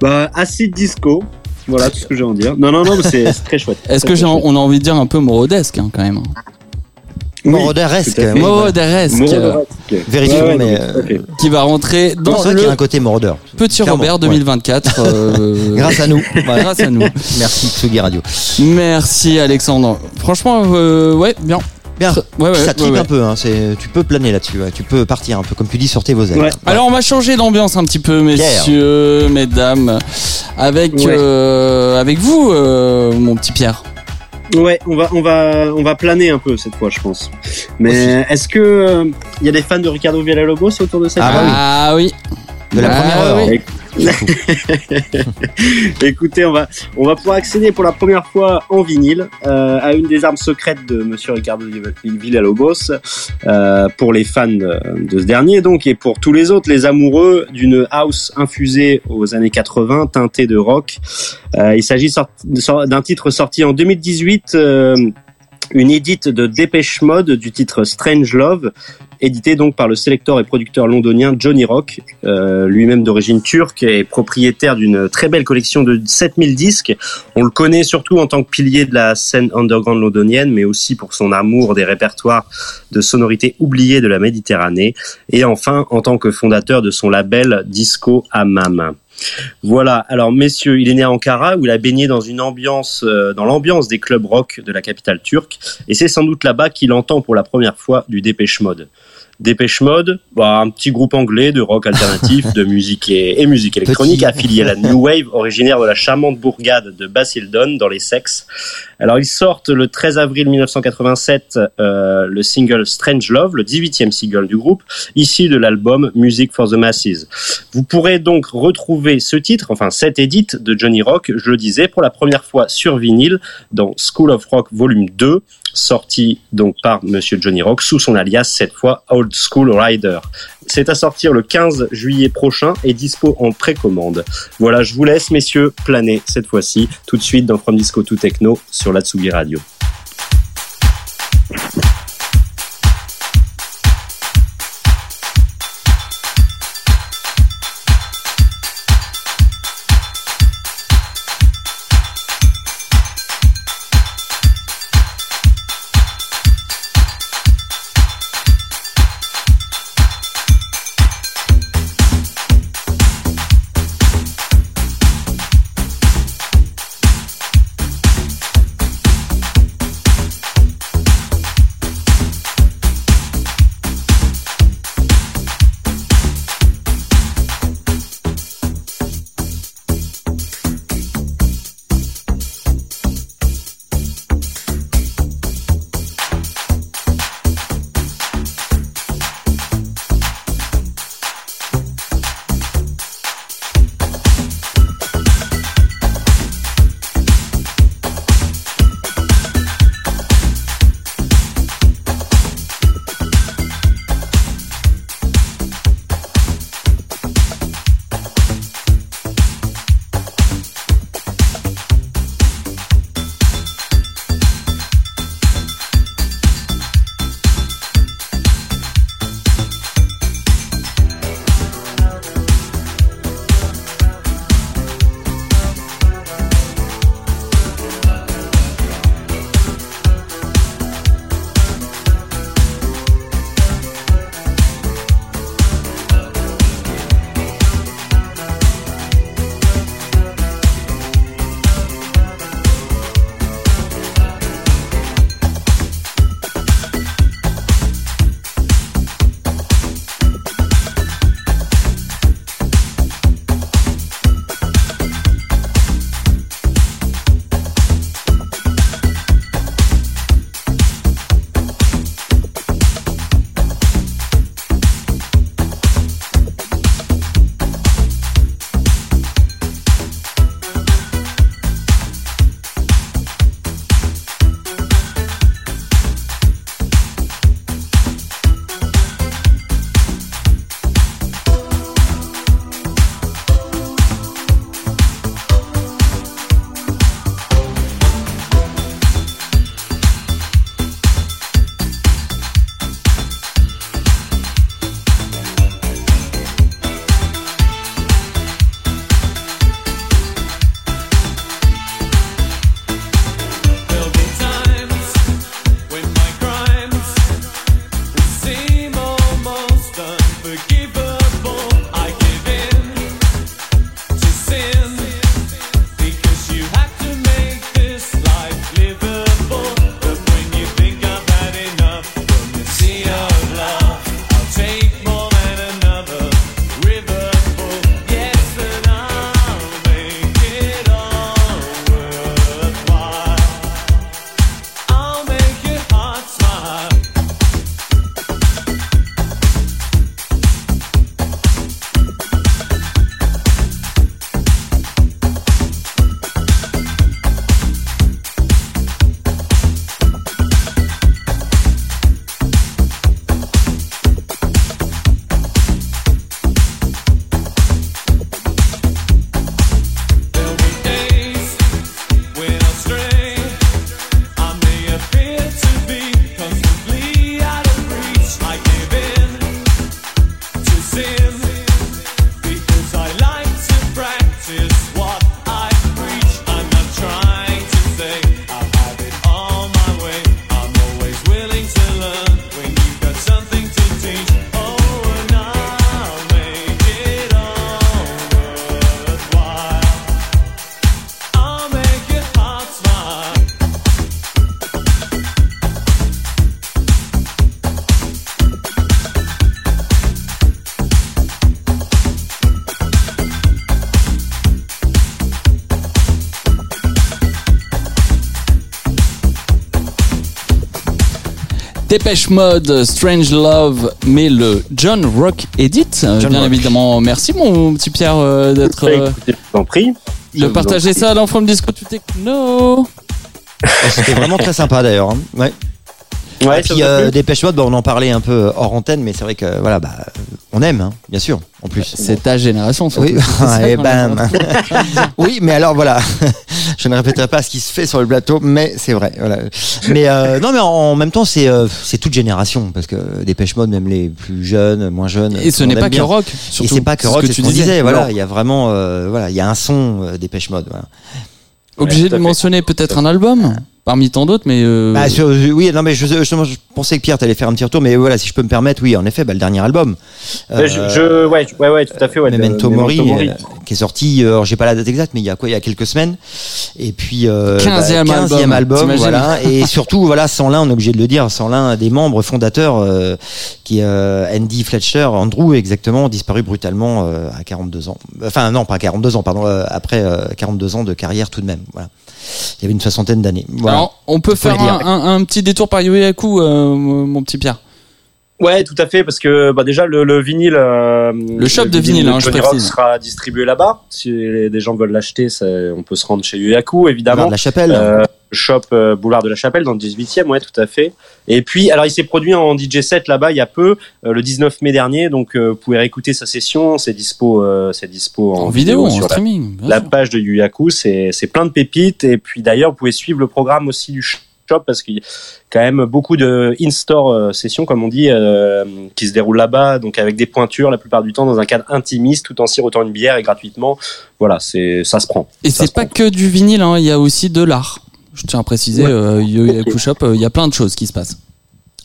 Bah, acid disco. Voilà tout ce que j'ai à en dire. Non, non, non, mais c'est très chouette. Est-ce que j'ai, on a envie de dire un peu morodesque hein, quand même Oui, Moroderesque. oui. Moroderesque, Moroderesque. Vérifions, Ouais, ouais, mais, fait. qui va rentrer C'est dans pour ça qu'il y a le un côté mordeur. petit Clairement, Robert ouais. 2024. euh, Grâce à nous. Voilà. grâce à nous. Merci Tsugi Radio. Merci Alexandre. Franchement, euh, ouais, bien. Bien. Ouais, ouais, ça tripe ouais. un peu, hein. c'est- tu peux planer là-dessus, ouais. tu peux partir un peu, comme tu dis, sortez vos ailes. Ouais. Alors on va changer d'ambiance un petit peu, messieurs, mesdames, avec Ouais. euh, avec vous, euh, mon petit Pierre. Ouais, on va, on va, on va planer un peu cette fois, je pense. Mais est-ce que il y a des fans de Ricardo Villalobos autour de cette Ah bah oui. Ah oui. De la Ah première heure. oui. Écoutez, on va, on va pouvoir accéder pour la première fois en vinyle euh, à une des armes secrètes de Monsieur Ricardo Villalobos euh, pour les fans de, ce dernier, donc et pour tous les autres, les amoureux d'une house infusée aux années 80, teintée de rock. Euh, il s'agit d'un titre sorti en 2018. euh, une édite de Dépêche Mode du titre Strange Love, édité donc par le sélecteur et producteur londonien Johnny Rock, euh, lui-même d'origine turque et propriétaire d'une très belle collection de 7000 disques. On le connaît surtout en tant que pilier de la scène underground londonienne, mais aussi pour son amour des répertoires de sonorités oubliées de la Méditerranée, et enfin en tant que fondateur de son label Disco Hammam. Voilà. Alors, messieurs, il est né à Ankara où il a baigné dans une ambiance, euh, dans l'ambiance des clubs rock de la capitale turque, et c'est sans doute là-bas qu'il entend pour la première fois du Dépêche Mode. Dépêche Mode, bah, un petit groupe anglais de rock alternatif, de musique et, et musique électronique affilié à la New Wave, originaire de la charmante bourgade de Basildon dans les Sexes. Alors ils sortent le 13 avril 1987 euh, le single Strange Love, le 18e single du groupe, issu de l'album Music for the Masses. Vous pourrez donc retrouver ce titre, enfin cette édite de Johnny Rock, je le disais, pour la première fois sur vinyle dans School of Rock Volume 2, sorti donc par Monsieur Johnny Rock sous son alias cette fois Old School Rider. C'est à sortir le 15 juillet prochain et dispo en précommande. Voilà, je vous laisse messieurs planer cette fois-ci tout de suite dans From Disco to Techno sur la Tsugi Radio. Dépêche Mode, Strange Love, mais le John Rock Edit. Euh, John Bien Rock. évidemment, merci mon petit Pierre euh, d'être euh, écoutez, je vous en prie. De partager ça dans From Disco to Techno. C'était vraiment très sympa d'ailleurs. hein. Ouais. Ouais, Et ça puis euh, Dépêche Mode, bah, on en parlait un peu hors antenne, mais c'est vrai que voilà, bah, on aime, hein, bien sûr, en plus. C'est ta génération, surtout. Oui, ça et oui, mais alors voilà, je ne répéterai pas ce qui se fait sur le plateau, mais c'est vrai. Voilà. Mais euh, non, mais en, en même temps, c'est euh, c'est toute génération parce que Dépêche Mode, même les plus jeunes, moins jeunes. Et ce n'est pas que rock. Et c'est pas que rock, c'est ce tu qu'on disait. disais. Voilà, il y a vraiment, euh, voilà, il y a un son euh, Dépêche Mode. Voilà. Obligé Ouais, de mentionner peut-être un album parmi tant d'autres, mais euh, Bah, sur- oui, non, mais je, justement, je pensais que Pierre t'allais faire un petit retour, mais voilà, si je peux me permettre, oui, en effet, bah, le dernier album. Ouais, je, Euh, je- ouais, ouais, ouais, tout à fait. Ouais, Memento de- Mori, Memento euh, qui est sorti, euh, alors j'ai pas la date exacte, mais il y a quoi, il y a quelques semaines. Et puis, euh, 15e bah, 15e album, voilà. Et surtout, voilà, sans l'un, on est obligé de le dire, sans l'un des membres fondateurs, euh, qui est euh, Andy Fletcher, Andrew, exactement, disparu brutalement euh, à 42 ans. Enfin, non, pas 42 ans, pardon, euh, après euh, 42 ans de carrière tout de même. Voilà. Il y avait une soixantaine d'années. Voilà. alors, on peut faire un, un- un petit détour par Yoyaku, euh, mon petit Pierre. Ouais, tout à fait, parce que bah, déjà le, le vinyle, euh, Le shop de vinyle, hein, je Rock sera distribué là-bas. Si les, des gens veulent l'acheter, ça- on peut se rendre chez Yuyaku, Boulevard évidemment. de la Chapelle. Euh, shop euh, Boulevard de la Chapelle dans le 18e, ouais, tout à fait. Et puis, alors il s'est produit en DJ set là-bas il y a peu, euh, le 19 mai dernier, donc euh, vous pouvez réécouter sa session, c'est dispo, euh, c'est dispo en, En, vidéo, en sur streaming. la page de Yuyaku, c'est c'est plein de pépites. Et puis d'ailleurs, vous pouvez suivre le programme aussi du shop parce qu'il y a quand même beaucoup de in-store euh, sessions, comme on dit, euh, qui se déroulent là-bas, donc avec des pointures la plupart du temps dans un cadre intimiste, tout en sirotant une bière et gratuitement. Voilà, c'est ça se prend. Et c'est pas prend. que du vinyle, hein, il y a aussi de l'art. Je tiens à préciser, Ouais. euh. Shop, euh, il y a plein de choses qui se passent.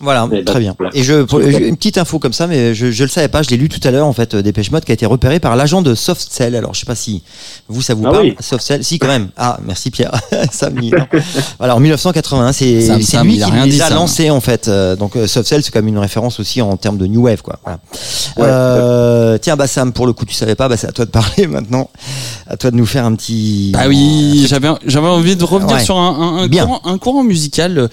Voilà, très bien. voilà. Et je, pour- je- une petite info comme ça, mais je, je le savais pas, je l'ai lu tout à l'heure en fait, euh, Dépêche Mode qui a été repéré par l'agent de Softcell. Alors je sais pas si vous ça vous Ah parle. oui. Softcell, si quand même. Ah merci Pierre. Sam, non. Voilà, en 1981, c'est Sam, lui il a qui rien les a lancés en fait. Euh, donc euh, Softcell c'est comme une référence aussi en termes de new wave quoi. Voilà. Ouais, Euh, tiens bah Sam, pour le coup tu savais pas, bah c'est à toi de parler maintenant. À toi de nous faire un petit. Ah oui, j'avais j'avais envie de revenir Ouais. sur un, un, un Bien. courant, un courant musical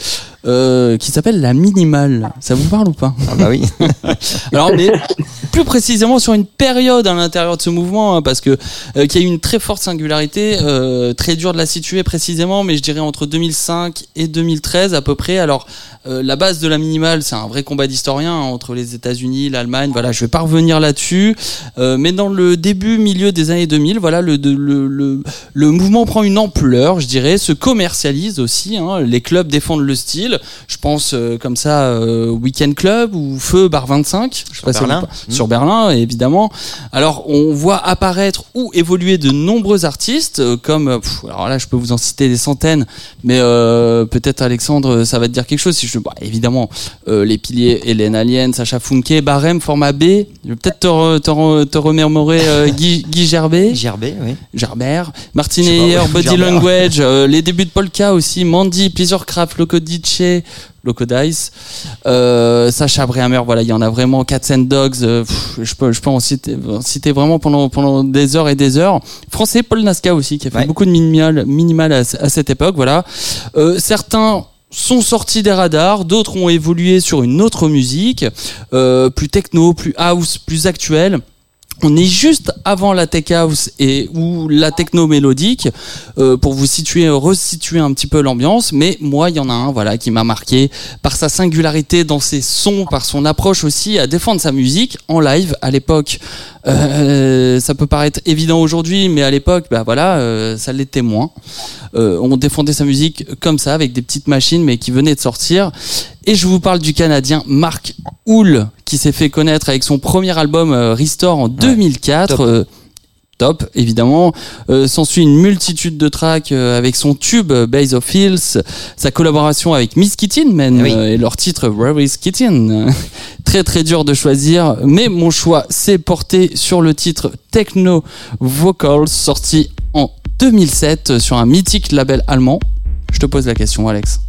euh, qui s'appelle la minimale. Ça vous parle ou pas Ah bah oui. Alors on est plus précisément sur une période à l'intérieur de ce mouvement hein, parce que euh, qui a eu une très forte singularité, euh, très dur de la situer précisément, mais je dirais entre 2005 et 2013 à peu près. Alors euh, la base de la minimale, c'est un vrai combat d'historien hein, entre les États-Unis, l'Allemagne. Voilà, je vais pas revenir là-dessus, Euh, mais dans le début, milieu des années 2000, voilà, le, le, le, le mouvement prend une ampleur, je dirais, se commercialise aussi. Hein, les clubs défendent le style. Je pense euh, comme ça, euh, Weekend Club ou Feu Bar 25. Je sais si Berlin. vous- sur Berlin, évidemment. Alors, on voit apparaître ou évoluer de nombreux artistes, euh, comme, pff, alors là, je peux vous en citer des centaines, mais peut-être Alexandre, ça va te dire quelque chose. Si je, bah, évidemment, les piliers Hélène Alien, Sacha Funke, Barème, Format B. Je vais peut-être te, re- te, re- te remémorer Guy, Guy Gerbet. Gerbet, oui. Gerbert, Martin ouais, Body. Language, les débuts de Polka aussi, Mandy, Pleasurcraft, Loco Dice, Loco Dice, euh, Sacha Brehammer, voilà, il y en a vraiment, Cats and Dogs, euh, pff, je peux, je peux en citer, en citer vraiment pendant, pendant des heures et des heures. Français, Paul Nasca aussi, qui a fait Ouais. beaucoup de minimal, minimal à, à cette époque, voilà. Euh, certains sont sortis des radars, d'autres ont évolué sur une autre musique, plus techno, plus house, plus actuelle. On est juste avant la tech house et ou la techno mélodique euh, pour vous situer, resituer un petit peu l'ambiance. Mais moi, il y en a un, voilà, qui m'a marqué par sa singularité dans ses sons, par son approche aussi à défendre sa musique en live à l'époque. Euh, ça peut paraître évident aujourd'hui, mais à l'époque, bah voilà, euh, ça l'était moins. On défendait sa musique comme ça avec des petites machines, mais qui venaient de sortir. Et je vous parle du Canadien Mark Houle, qui s'est fait connaître avec son premier album euh, Restore en 2004. top. Euh, top, évidemment. Euh, S'ensuit une multitude de tracks euh, avec son tube euh, Base of Hills, sa collaboration avec Miss Kittin, man, Oui. et leur titre Where is Kittin Très très dur de choisir, mais mon choix s'est porté sur le titre Techno Vocals, sorti en 2007 sur un mythique label allemand. Je te pose la question, Alex.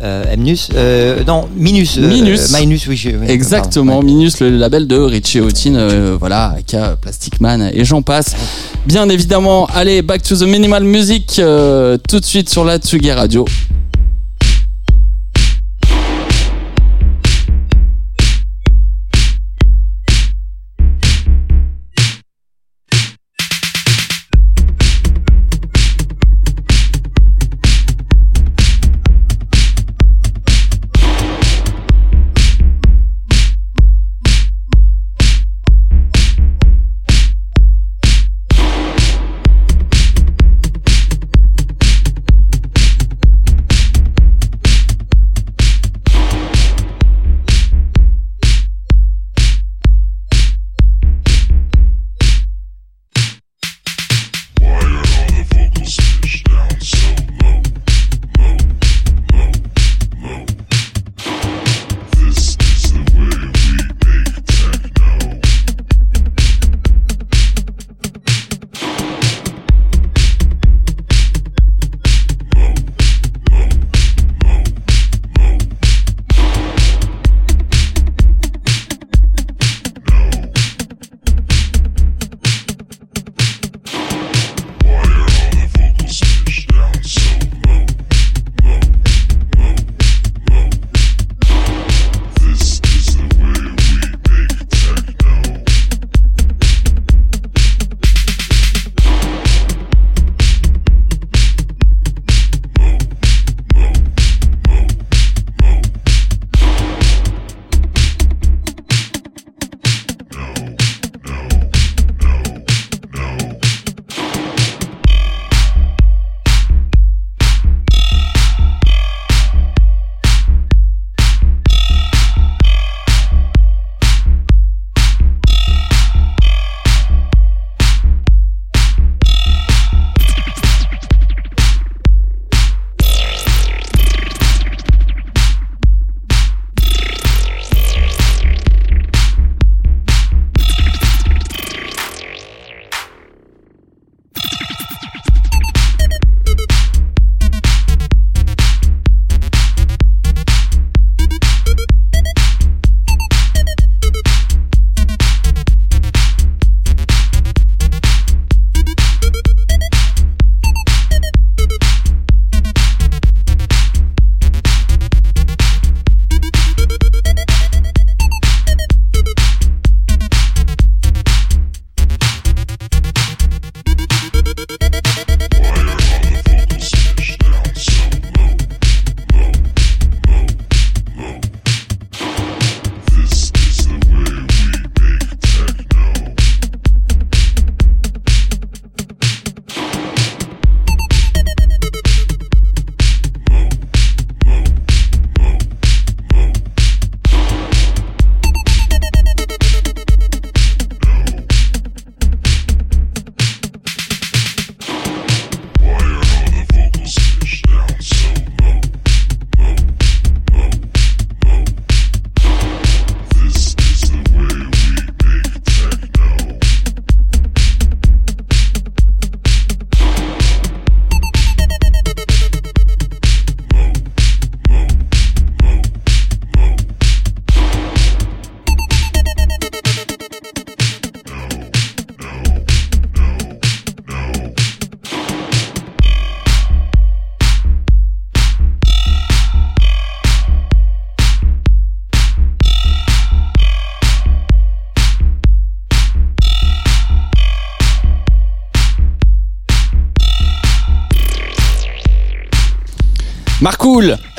Euh, Mnus, euh, non, Minus. euh, Minus. Minus, oui. oui, Exactement, pardon, ouais. Minus, le label de Richie Houghton, euh, voilà, aka Plastic Man et j'en passe. Bien évidemment, allez, back to the minimal music, euh, tout de suite sur la Tsugi Radio.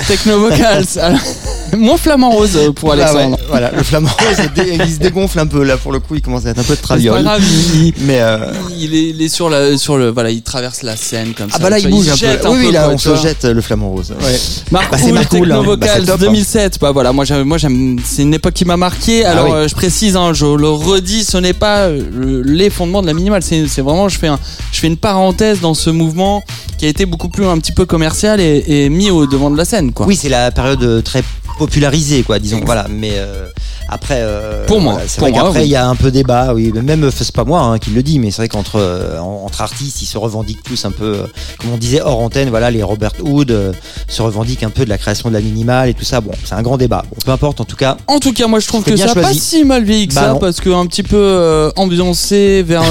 Techno Vocals. Alors, Mon flamant rose euh, pour Ah Alexandre. Voilà, le flamand rose, il dé- il se dégonfle un peu là pour le coup, il commence à être un peu de traviole. il, Mais euh, il est, il est sur, la, sur le. Voilà, il traverse la scène comme ah ça. bah là il bouge un peu. Oui, là on se jette le flamand rose. Ouais. Marc Bah, Techno. Bah, Vocals c'est top, hein. 2007. Bah voilà, moi moi j'aime, c'est une époque qui m'a marqué. Alors oui. euh, je précise, hein, je le redis, ce n'est pas euh, le- les fondements de la minimale. C'est, c'est vraiment, je fais un, je fais une parenthèse dans ce mouvement qui a été beaucoup plus un petit peu commercial et, et mis au devant de la scène, quoi. Oui, c'est la période très popularisée, quoi, disons. Voilà, mais euh, après. euh, Pour moi, voilà, c'est vrai qu'après oui. il y a un peu débat. Oui, même euh, c'est pas moi hein, qui le dit, mais c'est vrai qu'entre euh, en- entre artistes, ils se revendiquent tous un peu, comme on disait hors antenne. Voilà, les Robert Hood se revendiquent un peu de la création de la minimale et tout ça. Bon, c'est un grand débat. Bon, peu importe, en tout cas. En tout cas, moi je trouve que ça a pas si mal vieilli que Bah ça non. parce que un petit peu euh, ambiancé vers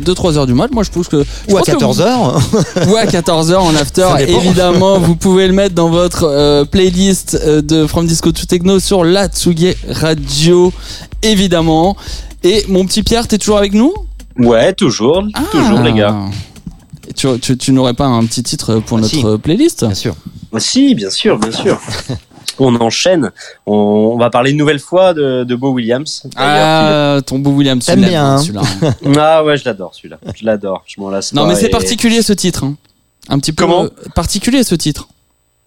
2-3 heures du mat. Moi je trouve que. je Ou à pense que 14 heures. vous- Ou à 14 heures en after. Évidemment, vous pouvez le mettre dans votre playlist de From Disco to Techno sur la Tsugi Radio. Évidemment. Et mon petit Pierre, t'es toujours avec nous? Ouais, toujours, toujours les gars. Ah. Et Tu, tu, tu n'aurais pas un petit titre pour Ah, notre si. playlist? Bien sûr. Ah, Si, bien sûr, bien sûr. On enchaîne. On, on va parler une nouvelle fois de, de Beau Williams. Ah, ton beau William, tu bien, hein. celui-là. qui- Ah ouais, je l'adore celui-là. Je l'adore. Je m'en lasse Non, pas mais c'est particulier ce titre. hein. Un petit peu Comment? particulier ce titre.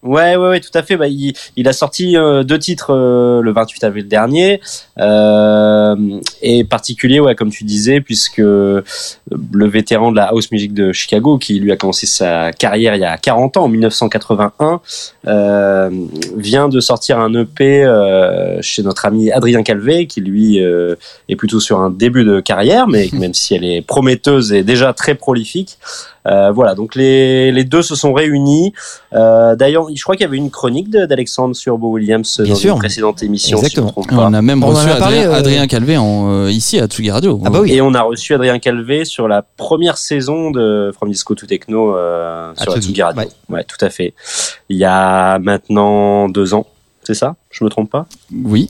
Ouais, ouais, ouais, tout à fait. Bah, il, il a sorti euh, deux titres euh, le 28 avril dernier, euh, et particulier, ouais, comme tu disais, puisque euh, le vétéran de la house music de Chicago, qui lui a commencé sa carrière il y a 40 ans, en 1981, euh, vient de sortir un EP euh, chez notre ami Adrien Calvé, qui lui euh, est plutôt sur un début de carrière, mais même si elle est prometteuse et déjà très prolifique. Euh, voilà, donc les, les deux se sont réunis. Euh, D'ailleurs, je crois qu'il y avait une chronique d'Alexandre sur Beau Williams Bien dans sûr. une précédente émission, Exactement. si On a même On reçu a parlé, Adrien, euh, Adrien Calvé en, euh, ici à Tsugi Radio. Ah bah oui. Et on a reçu Adrien Calvé sur la première saison de From Disco to Techno euh, sur la Tsugi, Radio. ouais. Ouais. tout à fait. Il y a maintenant deux ans, c'est ça? Je me trompe pas? Oui,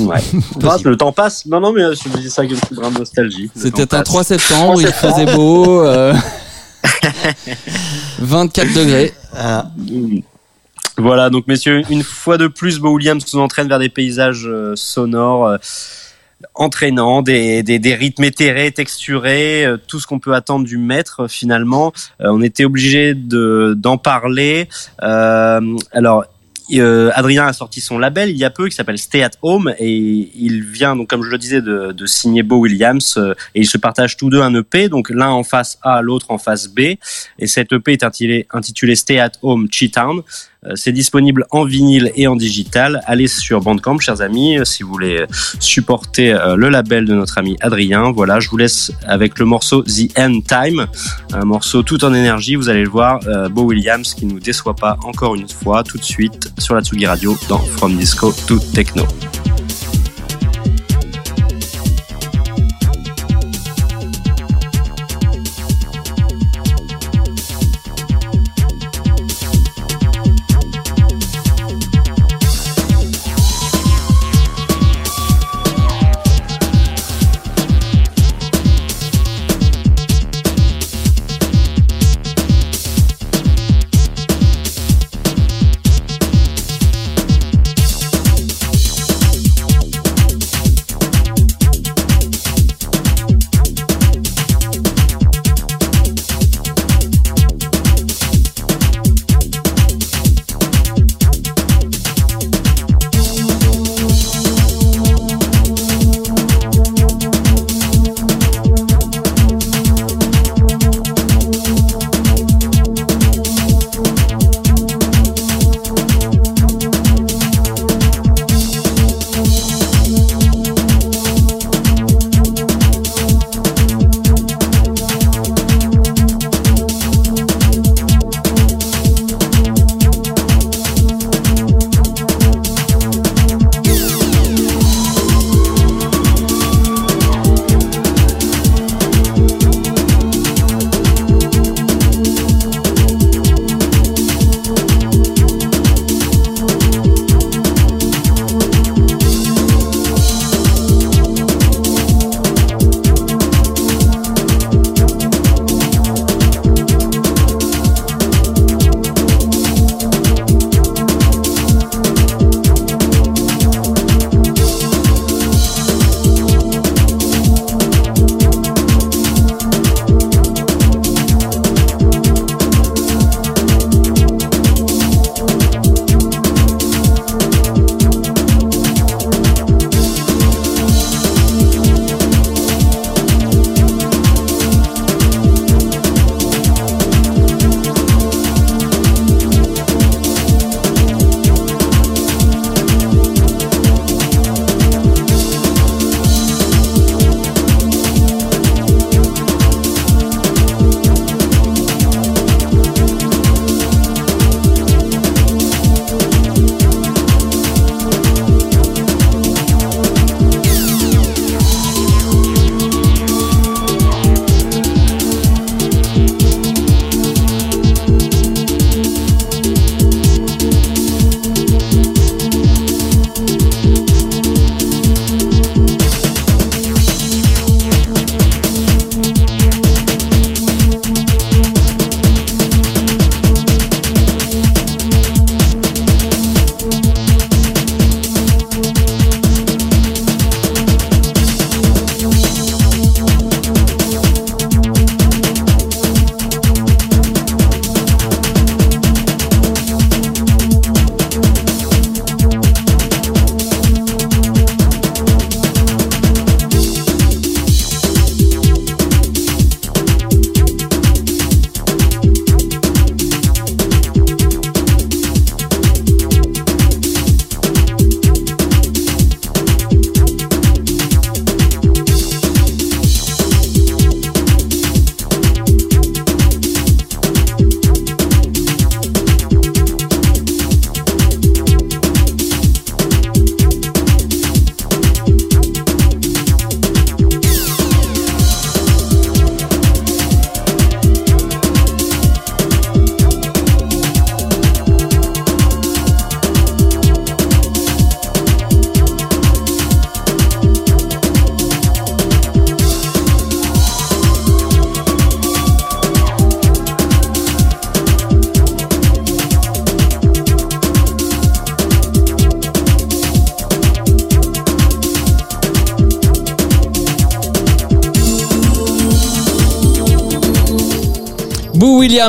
Ouais. Ah, le temps passe. Non, non, mais euh, je me dis ça avec une petite grande nostalgie. C'était un passe. 3 septembre, il faisait beau. euh, 24 degrés. Voilà. Voilà, donc messieurs, une fois de plus, Beau Williams nous entraîne vers des paysages euh, sonores euh, entraînants, des, des, rythmes éthérés, texturés, euh, tout ce qu'on peut attendre du maître finalement. On était obligé de d'en parler. Alors. Adrien a sorti son label il y a peu qui s'appelle Stay at Home et il vient donc comme je le disais de, signer Beau Williams et ils se partagent tous deux un EP donc l'un en face A l'autre en face B et cet EP est intitulé, intitulé Stay at Home Cheetown euh, C'est disponible en vinyle et en digital. Allez sur Bandcamp, chers amis, euh, si vous voulez supporter euh, le label de notre ami Adrien. Voilà, je vous laisse avec le morceau The End Time, un morceau tout en énergie. Vous allez le voir, euh, Beau Williams qui nous déçoit pas encore une fois, tout de suite sur la Tsugi Radio dans From Disco to Techno.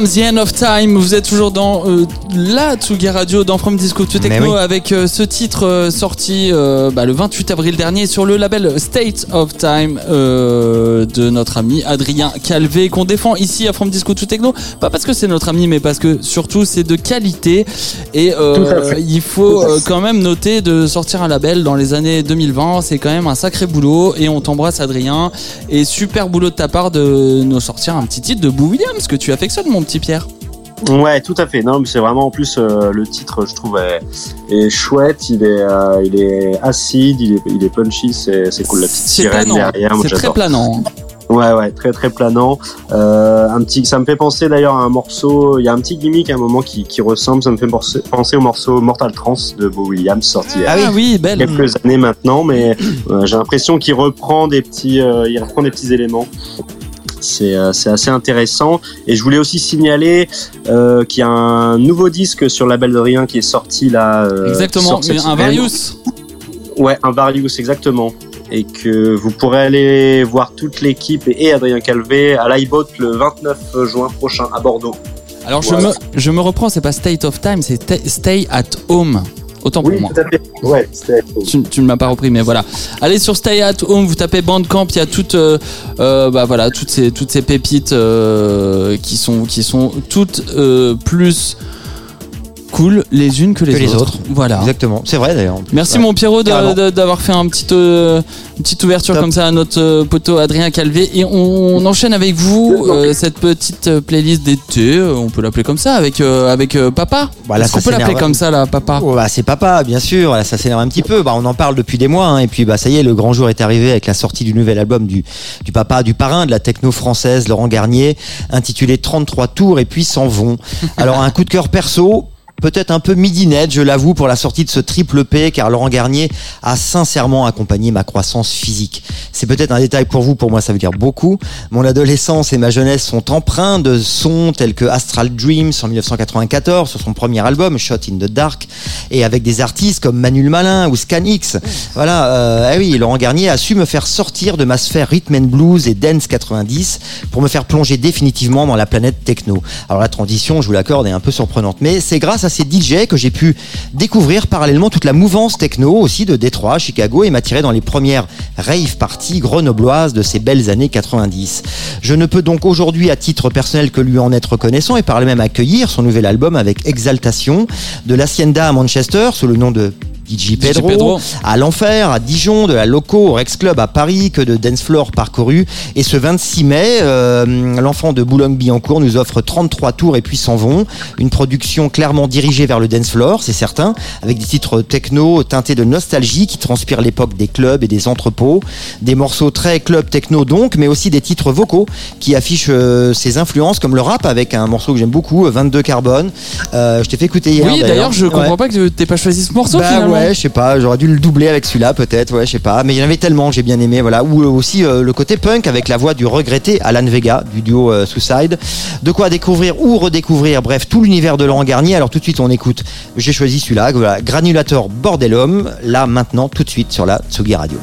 The End of Time. Vous êtes toujours dans euh, la Tsugi Radio, dans From Disco to Techno, oui. avec euh, ce titre euh, sorti euh, bah, le 28 avril dernier sur le label State of Time euh, de notre ami Adrien Calvé, qu'on défend ici à From Disco to Techno. Pas parce que c'est notre ami, mais parce que surtout c'est de qualité. Et euh, il faut euh, quand même noter de sortir un label dans les années 2020. C'est quand même un sacré boulot. Et on t'embrasse, Adrien. Et super boulot de ta part de nous sortir un petit titre de Boo Williams que tu affectionnes, mon petit Pierre. Ouais, tout à fait. Non, mais c'est vraiment en plus euh, le titre, je trouve, est, est chouette. Il est, euh, il est acide, il est, il est punchy. C'est, c'est cool la petite C'est sirène planant. derrière. C'est très planant. Ouais, ouais, très très planant. Euh, un petit, ça me fait penser d'ailleurs à un morceau. Il y a un petit gimmick à un moment qui, qui ressemble. Ça me fait penser, au morceau Mortal Trance de Bo Williams sorti il y a Ah oui, belle. quelques années maintenant, mais j'ai l'impression qu'il reprend des petits, il reprend des petits éléments. C'est euh, c'est assez intéressant. Et je voulais aussi signaler euh, qu'il y a un nouveau disque sur le label de Rien qui est sorti là. euh, Exactement. sort un. Varius. Ouais, un Varius, exactement. Et que vous pourrez aller voir toute l'équipe et, Adrien Calvé à l'iBot le 29 juin prochain à Bordeaux. Alors je, me, je me reprends, c'est pas State of Time, c'est ta- Stay at Home. Autant pour moi. tout à fait. Ouais. Tu, tu ne m'as pas repris, mais voilà. Allez sur Stay at Home, vous tapez Bandcamp, il y a toutes, euh, euh, bah voilà, toutes ces, toutes ces pépites euh, qui sont, qui sont toutes euh, plus cool les unes que les, Que les autres. Voilà. Exactement. C'est vrai d'ailleurs. Merci Ouais. mon Pierrot d'avoir fait un petit, euh, une petite ouverture Top. comme ça à notre euh, poteau Adrien Calvé et on, on enchaîne avec vous euh, cette petite playlist d'été, on peut l'appeler comme ça avec euh, avec papa. Voilà, Est-ce qu'on ça peut l'appeler comme ça là, papa? Oh, bah, c'est papa, bien sûr. Voilà, ça s'énerve un petit peu. Bah, on en parle depuis des mois. hein, et puis, bah, ça y est, le grand jour est arrivé avec la sortie du nouvel album du, du papa, du parrain de la techno française, Laurent Garnier, intitulé 33 tours et puis s'en vont. Alors, un coup de cœur perso. Peut-être un peu midinette, je l'avoue, pour la sortie de ce triple P, car Laurent Garnier a sincèrement accompagné ma croissance physique. C'est peut-être un détail pour vous, pour moi ça veut dire beaucoup. Mon adolescence et ma jeunesse sont empreints de sons tels que Astral Dreams en 1994 sur son premier album Shot in the Dark et avec des artistes comme Manuel Malin ou Scanix. Voilà, euh, eh oui, Laurent Garnier a su me faire sortir de ma sphère rhythm and blues et dance 90 pour me faire plonger définitivement dans la planète techno. Alors la transition, je vous l'accorde, est un peu surprenante, mais c'est grâce à ces DJ que j'ai pu découvrir parallèlement toute la mouvance techno aussi de Détroit, Chicago et m'attirer dans les premières rave parties grenobloises de ces belles années 90. Je ne peux donc aujourd'hui à titre personnel que lui en être reconnaissant et par le même accueillir son nouvel album avec Exaltation de l'Hacienda à Manchester sous le nom de DJ Pedro, Pedro. à l'Enfer, à Dijon, de la Loco au Rex Club à Paris, que de dance floor parcouru. Et ce 26 mai, euh, l'enfant de Boulogne-Billancourt nous offre 33 tours et puis s'en vont. Une production clairement dirigée vers le dance floor, c'est certain, avec des titres techno teintés de nostalgie qui transpirent l'époque des clubs et des entrepôts. Des morceaux très club techno donc, mais aussi des titres vocaux qui affichent euh, ses influences comme le rap avec un morceau que j'aime beaucoup, 22 Carbone. Euh, je t'ai fait écouter hier. Oui, d'ailleurs, je Ouais. comprends pas que t'aies pas choisi ce morceau Bah finalement. ouais, je sais pas, j'aurais dû le doubler avec celui-là peut-être, ouais, je sais pas. Mais il y en avait tellement j'ai bien aimé, voilà. Ou euh, aussi euh, le côté punk avec la voix du regretté Alan Vega du duo euh, Suicide. De quoi découvrir ou redécouvrir, bref, tout l'univers de Laurent Garnier. Alors tout de suite on écoute, j'ai choisi celui-là, voilà, Granulator Bordelum, là maintenant tout de suite sur la Tsugi Radio.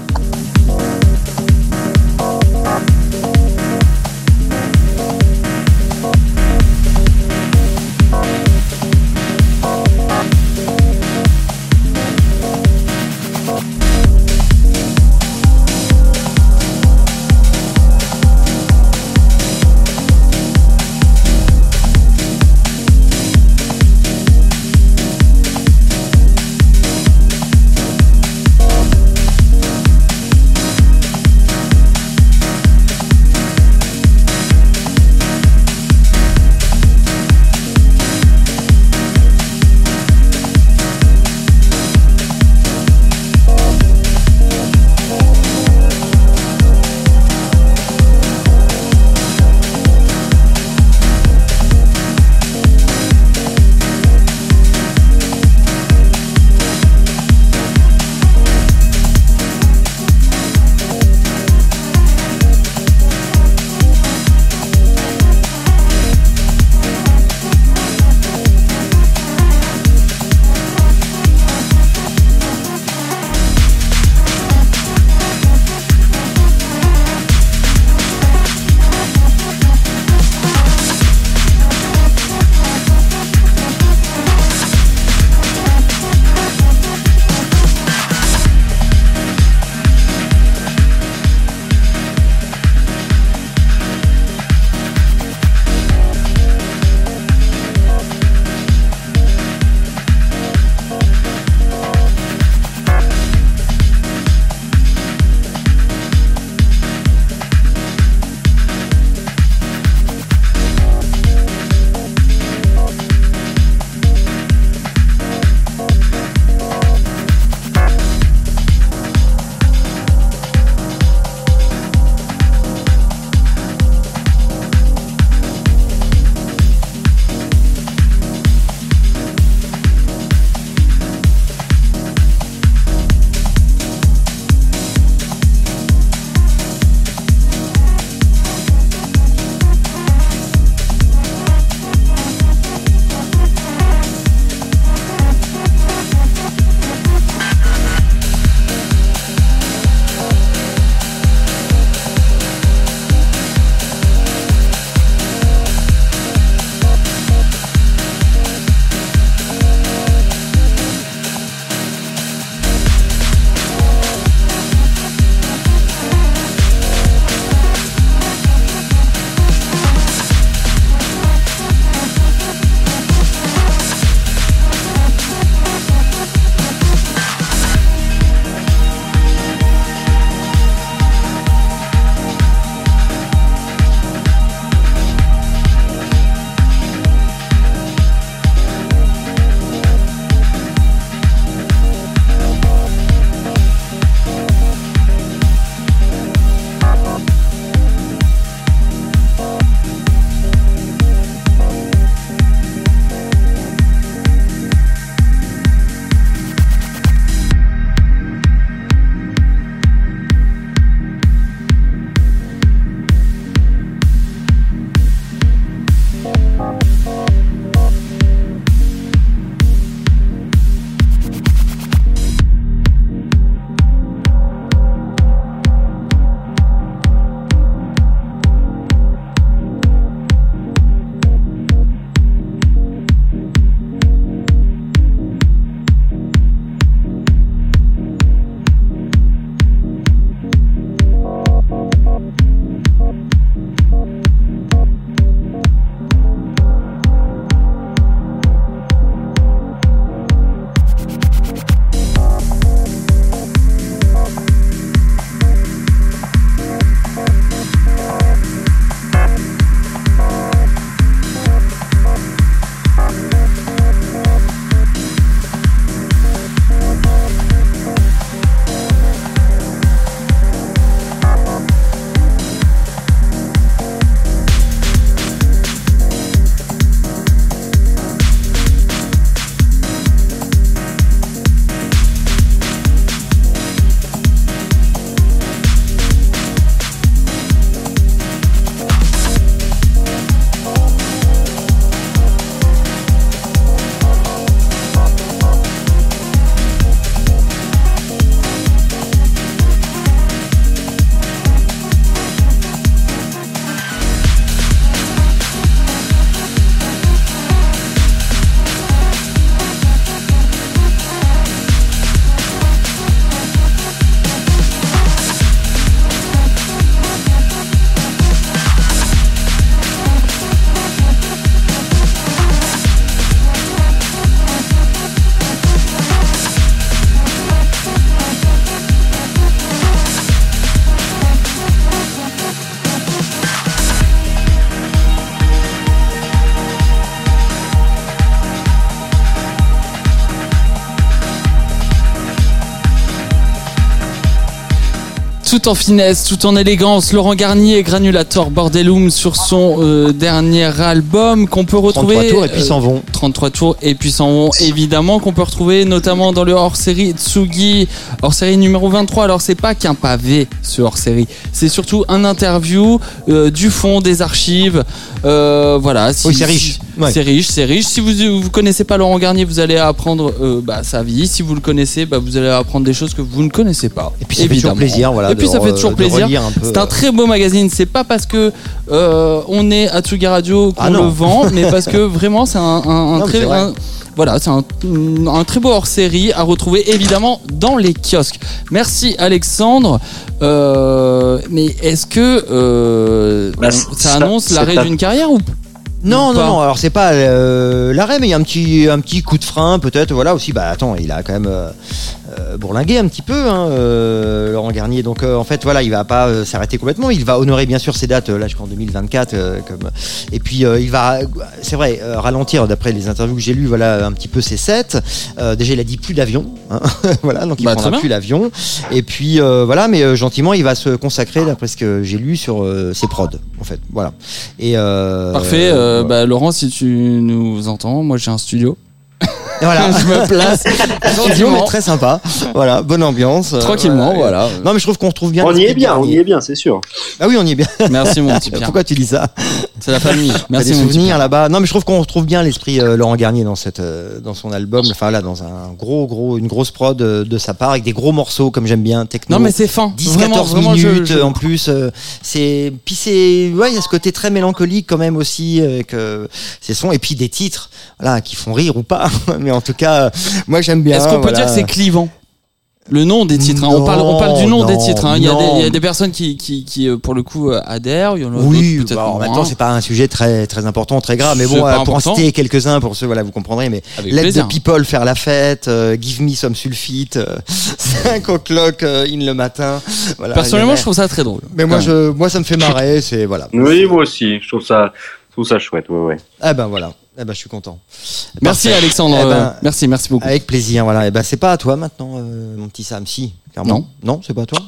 Tout en finesse, tout en élégance, Laurent Garnier, Granulator Bordelum sur son euh, dernier album qu'on peut retrouver. 33 tours et puis euh, s'en vont. 33 tours et puis s'en vont évidemment qu'on peut retrouver notamment dans le hors-série Tsugi, hors-série numéro 23. Alors c'est pas qu'un pavé ce hors-série, c'est surtout un interview euh, du fond des archives. Euh, voilà, si- Oui, c'est riche. Ouais. C'est riche, c'est riche. Si vous vous connaissez pas Laurent Garnier, vous allez apprendre euh, bah, sa vie. Si vous le connaissez, bah, vous allez apprendre des choses que vous ne connaissez pas. Et puis ça fait toujours évidemment. plaisir, voilà. Et puis ça fait toujours plaisir. C'est un très beau magazine. C'est pas parce que euh, on est à Tsugi Radio qu'on Ah le vend, mais parce que vraiment c'est un, un- un Non, mais très voilà, c'est un, un très beau hors-série à retrouver évidemment dans les kiosques. Merci Alexandre. Euh, mais est-ce que euh, Bah, ça ça- annonce l'arrêt d'une carrière ou Non, non, non. Alors c'est pas euh, l'arrêt, mais il y a un petit, un petit coup de frein, peut-être. Voilà aussi. Bah attends, il a quand même euh, euh, bourlingué un petit peu, hein, euh, Laurent Garnier. Donc euh, en fait, voilà, il va pas s'arrêter complètement. Il va honorer bien sûr ses dates là jusqu'en 2024. euh, comme... Et puis euh, il va, c'est vrai, ralentir d'après les interviews que j'ai lues. Voilà un petit peu ses sets. Euh, déjà, il a dit plus d'avion. hein. voilà, donc il Bah, prendra plus l'avion. Et puis euh, voilà, mais euh, gentiment, il va se consacrer d'après ce que j'ai lu sur euh, ses prods, en fait. Voilà. Et euh, Parfait. Euh, bah, Laurent, si tu nous entends, moi j'ai un studio. Voilà. je me place Studio, mais très sympa. Voilà, bonne ambiance. euh, tranquillement. Voilà. Non, mais je trouve qu'on retrouve bien. On y est bien, on y est bien, c'est sûr. Ah oui, on y est bien. Merci mon petit Pierre. Pourquoi tu dis ça C'est la famille. Merci des mon petit souvenirs là-bas. Non, mais je trouve qu'on retrouve bien l'esprit euh, Laurent Garnier dans cette, euh, dans son album. Enfin là, dans un gros, gros, une grosse prod euh, de sa part avec des gros morceaux comme j'aime bien, techno. Non mais c'est fin. 10 Vraiment, 14 vraiment, je- minutes je- en plus euh, c'est puis c'est ouais il y a ce côté très mélancolique quand même aussi avec euh, ces sons et puis des titres voilà qui font rire ou pas mais en tout cas euh, moi j'aime bien Est-ce qu'on peut voilà. dire que c'est clivant le nom des titres, hein? on, parle, on parle du nom Non, des titres. hein. Il, y a des, il y a des personnes qui, qui, qui euh, pour le coup, euh, adhèrent. Il y en a oui, peut-être bah, en moins. même temps, c'est pas un sujet très très important, très grave. Mais bon, euh, pour en citer quelques-uns, pour ceux, voilà, vous comprendrez. Mais Avec Let plaisir. the people faire la fête, euh, Give me some sulfite, 5 o'clock euh, in le matin. Voilà, Personnellement, a- je trouve ça très drôle. Mais moi, je, moi, ça me fait marrer. C'est voilà. Oui, moi aussi. Je trouve ça, je trouve ça chouette. Ouais, ouais. Ah ben voilà. Eh ben, je suis content. Merci Parfait. Alexandre. Eh ben, euh, merci, merci beaucoup. Avec plaisir, voilà. Et ben c'est pas à toi maintenant, euh, mon petit Sam. Si, clairement. Non. Non, c'est pas à toi.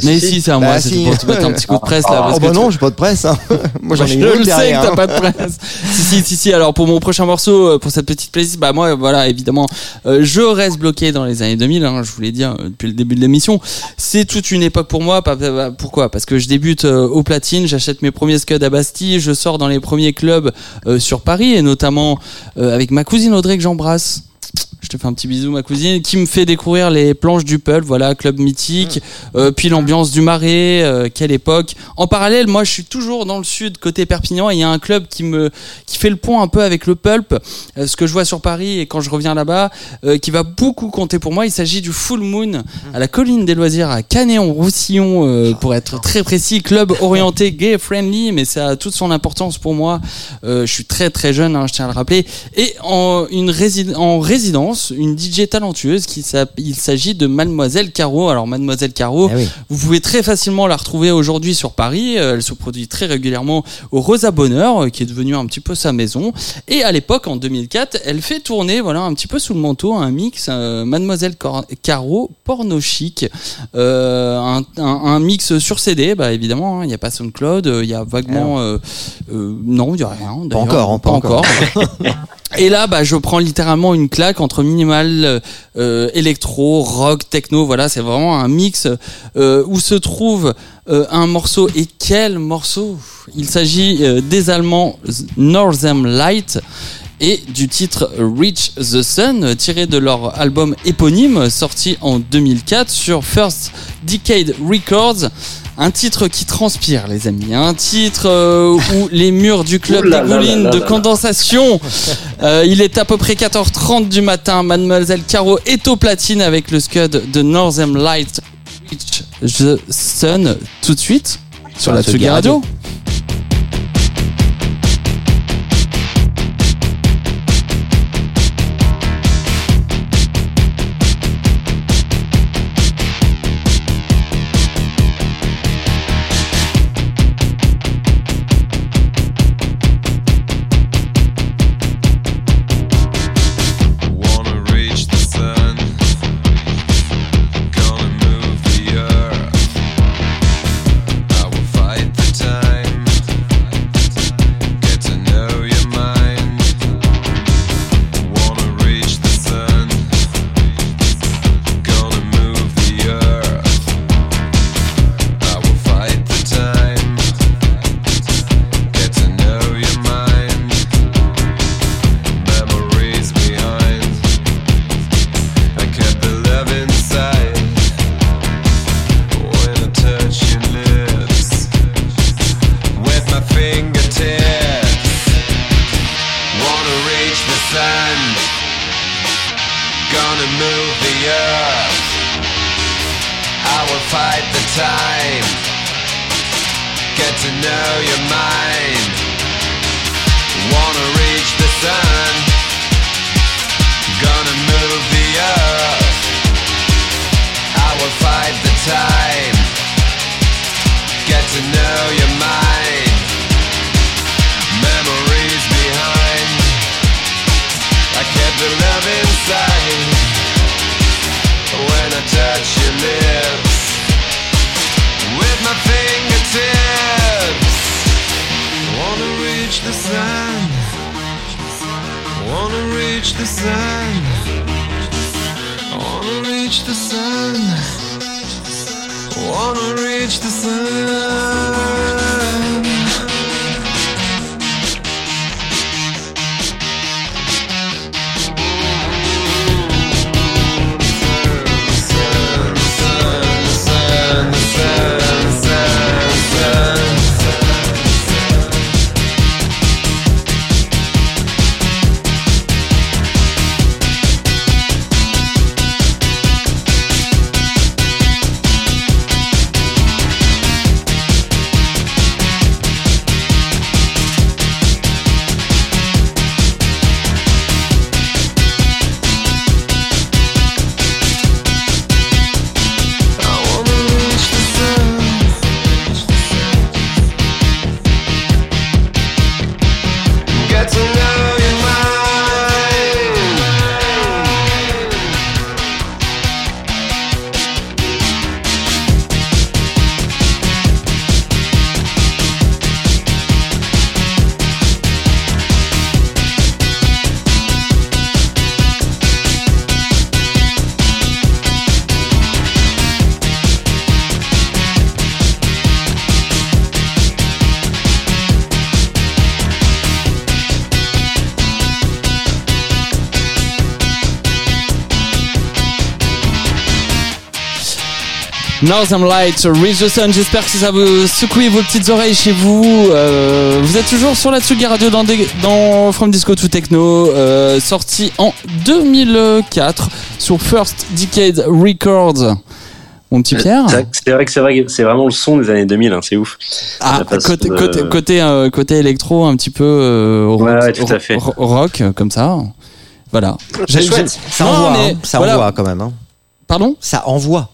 Bah, Mais si, c'est à moi. Bah, c'est si. pour te mettre un petit coup de presse là. Ah parce bah que non, tu- j'ai pas de presse. hein. moi j'en Moi, ai je le sais que t'as hein. pas de presse. si, si, si, si. Alors, pour mon prochain morceau, euh, pour cette petite playlist, bah, moi, voilà, évidemment, euh, je reste bloqué dans les années 2000, hein, je vous l'ai dit hein, depuis le début de l'émission. C'est toute une époque pour moi. Pourquoi? Parce que je débute euh, au platine, j'achète mes premiers scuds à Bastille, je sors dans les premiers clubs euh, sur Paris et notamment euh, avec ma cousine Audrey que j'embrasse. Je te fais un petit bisou, ma cousine, qui me fait découvrir les planches du Pulp, voilà, club mythique, euh, puis l'ambiance du Marais, euh, quelle époque. En parallèle, moi, je suis toujours dans le sud, côté Perpignan, et il y a un club qui me, qui fait le pont un peu avec le Pulp, euh, ce que je vois sur Paris et quand je reviens là-bas, qui va beaucoup compter pour moi. Il s'agit du Full Moon à la colline des loisirs à Canéon-Roussillon, euh, pour être très précis, club orienté gay friendly, mais ça a toute son importance pour moi. Je suis très très jeune, hein, je tiens à le rappeler, et en une en résidence, une DJ talentueuse qui il s'agit de Mademoiselle Caro. Alors Mademoiselle Caro, Eh oui. vous pouvez très facilement la retrouver aujourd'hui sur Paris. Euh, Elle se produit très régulièrement au Rosa Bonheur, euh, qui est devenu un petit peu sa maison. Et à l'époque, en 2004, elle fait tourner, voilà, un petit peu sous le manteau, un mix euh, Mademoiselle Cor- Caro porno chic, euh, un, un- un mix sur CD, bah évidemment. hein, Il n'y a pas SoundCloud, il y a vaguement, euh, euh, non, il n'y a rien. d'ailleurs, encore, hein, pas encore. Et là, bah, je prends littéralement une claque entre minimal, euh, électro, rock, techno. Voilà, c'est vraiment un mix euh, où se trouve euh, un morceau. Et quel morceau? Il s'agit euh, des Allemands Northern Light et du titre Reach the Sun, tiré de leur album éponyme, sorti en 2004 sur First Decade Records. Un titre qui transpire, les amis. Un titre euh, où les murs du club dégoulinent de condensation. Euh, il est à peu près 14h30 du matin. Mademoiselle Caro est au platine avec le scud de Northern Light the Sun tout de suite sur la Tsugi Radio. Reach the sun. Wanna reach the sun. Wanna reach the sun. Northern Lights, Reach the Sun, j'espère que ça vous secoue vos petites oreilles chez vous. Euh, vous êtes toujours sur la Tsugi Radio dans, des- dans From Disco to Techno, euh, sorti en 2004 sur First Decade Records. Mon petit Pierre C'est vrai que- C'est vrai que c'est vraiment le son des années 2000, hein, c'est ouf. Ah, côté, de- côté, côté, euh, côté électro, un petit peu euh, rock, Ouais, ouais, tout à fait. ro- rock, euh, comme ça. Voilà. C'est chouette. Ça Non, envoie, mais hein. ça voilà. envoie quand même. hein. Pardon? Ça envoie.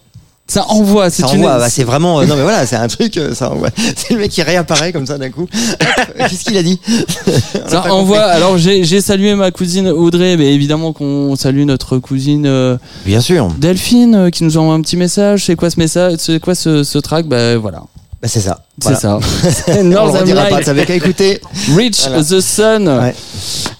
Ça envoie. C'est Ça une. envoie. Bah, c'est vraiment. euh, non mais voilà, c'est un truc. euh, Ça envoie. C'est le mec qui réapparaît comme ça d'un coup. Qu'est-ce qu'il a dit Ça envoie. Alors j'ai j'ai salué ma cousine Audrey, mais évidemment qu'on salue notre cousine euh, Bien sûr. Delphine euh, qui nous envoie un petit message. C'est quoi ce message C'est quoi ce, ce track? Bah voilà, Bah, c'est ça. C'est Voilà. ça. C'est On Northern redira pas. Lights, T'avais qu'à écouter. Reach Voilà. the Sun. Ouais.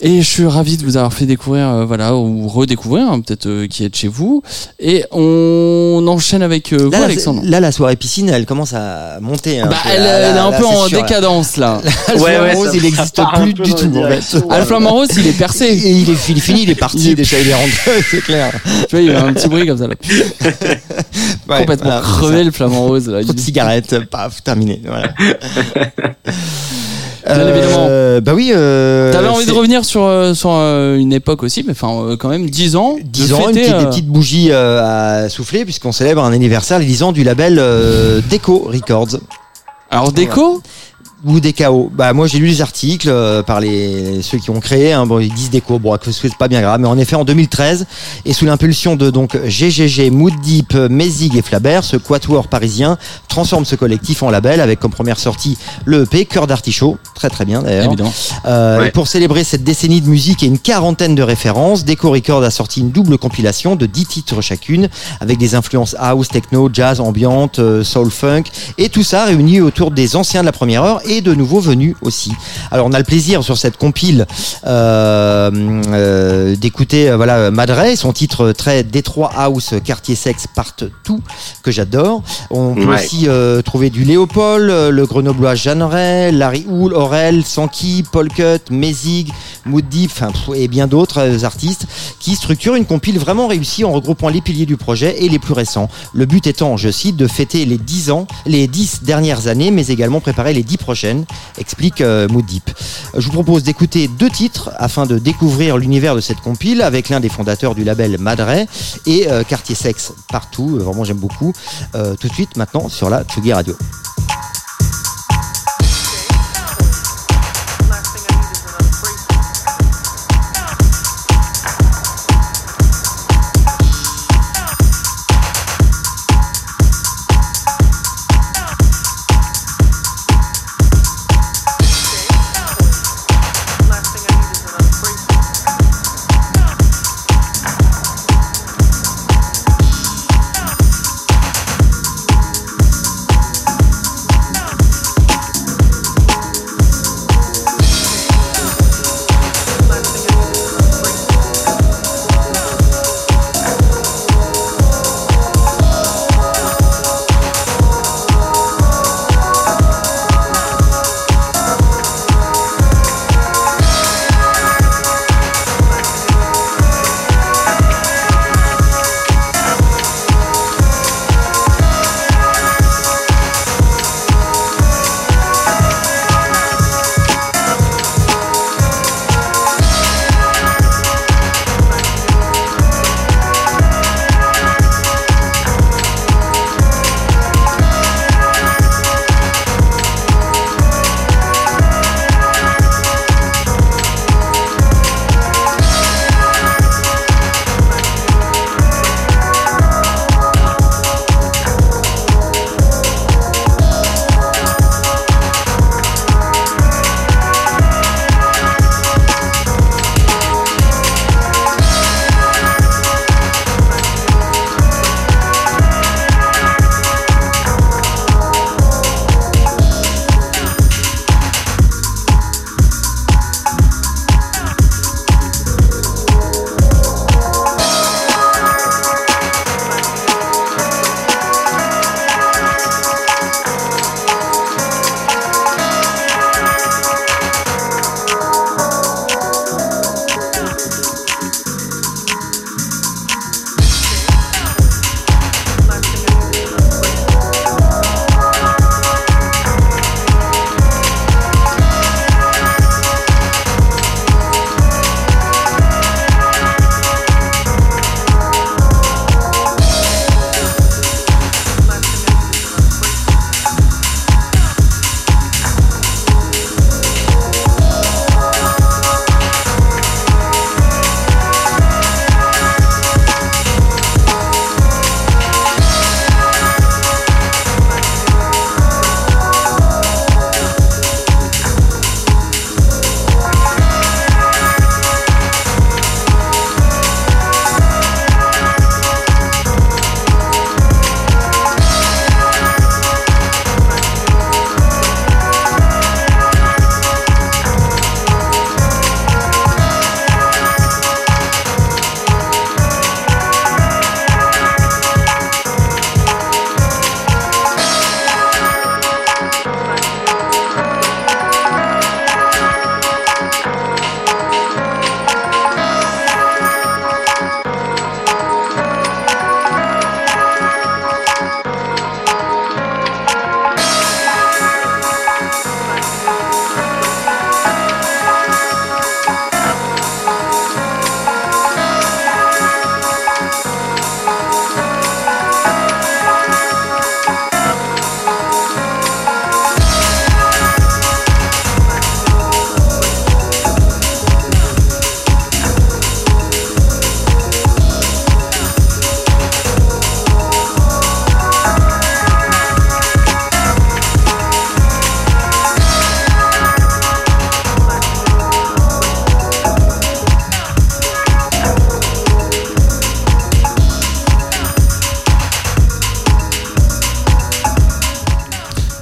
Et je suis ravi de vous avoir fait découvrir, euh, voilà, ou redécouvrir, hein, peut-être euh, qui êtes chez vous. Et on enchaîne avec euh, vous, Là, la- Alexandre. là, la soirée piscine, elle commence à monter. Bah, peu. elle, Là, elle est là, un là, peu en sûr, décadence là. Le Ouais, ouais, rose, ça- il ça n'existe plus du tout. la en fait. direction. Ah, le flamant rose, il est percé. Et il est, il est fini, il est parti Il est- déjà, il est rentré, c'est clair. tu vois, il y a un petit bruit comme ça là. Ouais, Complètement crevé le flamant rose là. Trop de cigarettes, paf, terminé. Voilà. Bien évidemment. Euh, Bah oui. Euh, T'avais envie de revenir sur, euh, sur euh, une époque aussi, mais enfin euh, quand même 10 ans. de 10 ans, une fêter, petite- euh, des petites bougies euh, à souffler, puisqu'on célèbre un anniversaire, les 10 ans du label euh, Deco Records. Alors déco, ou des KO. Bah moi j'ai lu les articles euh, par les ceux qui ont créé. Hein, bon ils disent déco. Bon que c'est pas bien grave. Mais en effet en 2013 et sous l'impulsion de donc GGG, Mood Deep, Mézig et Flabert, ce quatuor parisien transforme ce collectif en label avec comme première sortie le EP Cœur d'artichaut. Très très bien d'ailleurs. Euh, Ouais. Pour célébrer cette décennie de musique et une quarantaine de références, Deco Records a sorti une double compilation de 10 titres chacune, avec des influences house, techno, jazz, ambiante, euh, soul, funk, et tout ça réuni autour des anciens de la première heure et de nouveaux venus aussi. Alors on a le plaisir sur cette compile euh, euh, d'écouter euh, voilà Madre, son titre très Détroit House, Quartier Sexe, Part tout que j'adore. On peut Ouais. aussi euh, trouver du Léopold, le grenoblois Jeanneret, Larry Houle, Aurel, Sankey, Paul Cut, Mézig, Mood Deep, et bien d'autres artistes qui structurent une compile vraiment réussie en regroupant les piliers du projet et les plus récents. Le but étant, je cite, de fêter les 10 ans, les 10 dernières années, mais également préparer les 10 prochaines, explique euh, Mood Deep. Je vous propose d'écouter deux titres afin de découvrir l'univers de cette compile avec l'un des fondateurs du label Madre et euh, Quartier Sexe partout. Euh, Vraiment, j'aime beaucoup. Tout de suite, maintenant, sur la Tsugi Radio.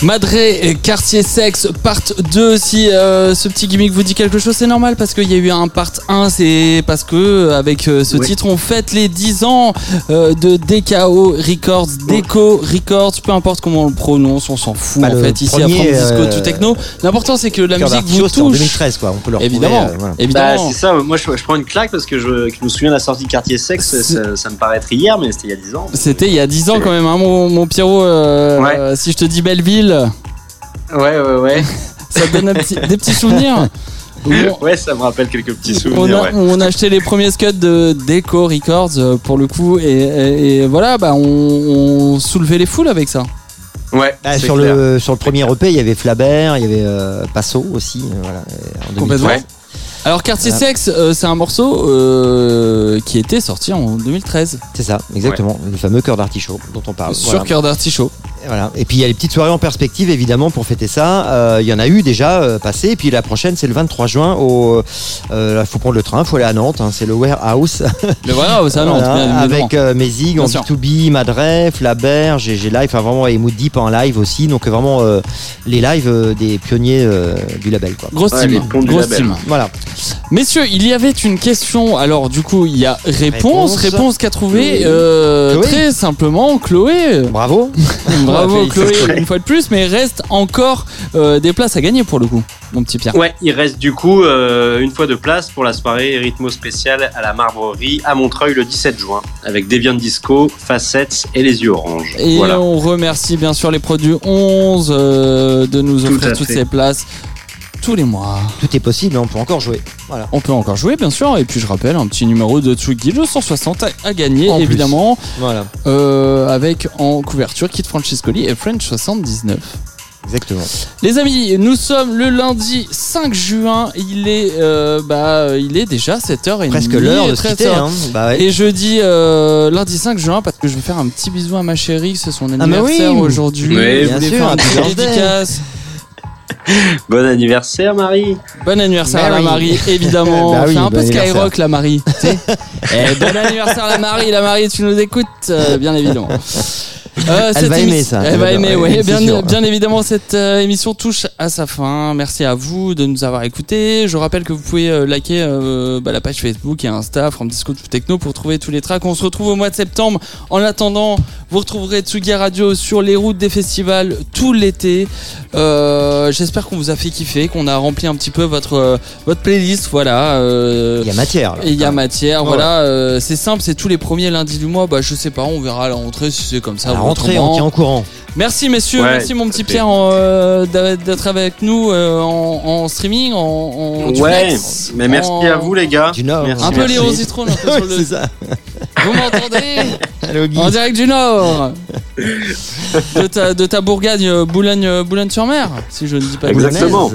Madré et Quartier Sexe, part 2 si euh, ce petit gimmick vous dit quelque chose, c'est normal parce qu'il y a eu un part 1, c'est parce que avec euh, ce Oui. titre on fête les 10 ans euh, de DKO Records, Deco Records, peu importe comment on le prononce, on s'en fout Bah, en fait ici à Disco euh, to Techno. L'important c'est que la musique vous c'était en touche. 2013 quoi. On peut le retrouver. Évidemment, euh, voilà. Bah, évidemment. c'est ça, moi je, je prends une claque parce que je, que je me souviens de la sortie de Quartier Sexe, ça, ça me paraît être hier, mais c'était il y a 10 ans. C'était il y a 10 ans quand même, hein, mon, mon Pierrot. euh, Ouais. euh, si je te dis Belleville, Ouais, ouais, ouais. ça te donne un petit- des petits souvenirs. On- Ouais, ça me rappelle quelques petits on souvenirs. a, ouais. on a acheté les premiers scuds de Deco Records euh, pour le coup et, et- et voilà bah on, on soulevait les foules avec ça. Ouais, Ah, sur, clair. le, sur le premier EP, il y avait Flabert, il y avait euh, Passo aussi. euh, Voilà, en Complètement. 2013. Alors Quartier Voilà. Sex euh, c'est un morceau euh, qui était sorti en 2013 C'est ça, exactement. Le fameux cœur d'artichaut dont on parle. sur Voilà. Cœur d'Artichaut. Et voilà. Et puis il y a les petites soirées en perspective évidemment pour fêter ça. Euh, Il y en a eu déjà euh, passé. Et puis la prochaine c'est le 23 juin. Au, euh, faut prendre le train, faut aller à Nantes. hein, c'est le Warehouse. Non Voilà, bien évidemment. avec euh, Mézig en Bien sûr. B2B, Madré, Flabert, GG Live, enfin vraiment et Mood Deep en live aussi. Donc vraiment euh, les lives euh, des pionniers euh, du label quoi. Grosse Ouais, les team, ponts du grosse label. team. Voilà. Messieurs, il y avait une question. Alors, du coup, il y a réponse. Réponse. Réponse qu'a trouvé euh, Chloé. très simplement Chloé. Bravo. Bravo Ouais, Chloé, une fois de plus, mais il reste encore euh, des places à gagner pour le coup, mon petit Pierre. Ouais, il reste du coup euh, une fois de place pour la soirée rythmo spéciale à la Marbrerie à Montreuil le 17 juin avec Deviant Disco, Facettes et les yeux oranges. Et voilà. on remercie bien sûr les produits 11 euh, de nous offrir toutes fait. ces places tous les mois. Tout est possible, on peut encore jouer. Voilà. On peut encore jouer bien sûr, et puis je rappelle un petit numéro de Tsugi, le 160 à, à gagner En plus. évidemment, Voilà. euh, avec en couverture Kit Francescoli et French 79. Exactement. Les amis, nous sommes le lundi 5 juin. Il est, euh, bah, il est déjà 7h30. Presque l'heure de se quitter. Hein. Bah ouais. Et jeudi, euh, lundi 5 juin, parce que je vais faire un petit bisou à ma chérie, c'est son Ah, anniversaire oui. aujourd'hui. Oui, Je bien voulais sûr, faire un petit dédicace. Bon anniversaire Marie. Bon anniversaire à la. Marie, évidemment. Bah oui, Fais un peu bon Skyrock, la Marie. tu sais. Eh, bon anniversaire, la Marie. La Marie, tu nous écoutes, euh, bien évidemment. Euh, Elle va aimer ça. Elle va aimer, ouais, oui. Bien, bien évidemment, cette euh, émission touche à sa fin. Merci à vous de nous avoir écoutés. Je rappelle que vous pouvez euh, liker euh, bah, la page Facebook et Insta From Disco to Techno pour trouver tous les tracks. On se retrouve au mois de septembre. En attendant, vous retrouverez Tsugi Radio sur les routes des festivals tout l'été. Euh, J'espère qu'on vous a fait kiffer, qu'on a rempli un petit peu votre votre playlist. Voilà. euh, Il y a matière. il y a matière, Ouais. voilà, euh, c'est simple, c'est tous les premiers lundis du mois. Bah, je sais pas, on verra à la rentrée si c'est comme ça. Rentrée, on tient au courant. Merci messieurs, Ouais, merci mon petit. Pierre euh, d'être avec nous euh, en, en streaming, en, en Ouais, mais merci en- à vous les gars. Du Nord. Merci, Un peu merci. Léo Zitrone, un peu sur le- c'est ça. Vous m'entendez. En direct du Nord de ta, de ta bourgade euh, Boulogne, Boulogne-sur-Mer, si je ne dis pas. Exactement.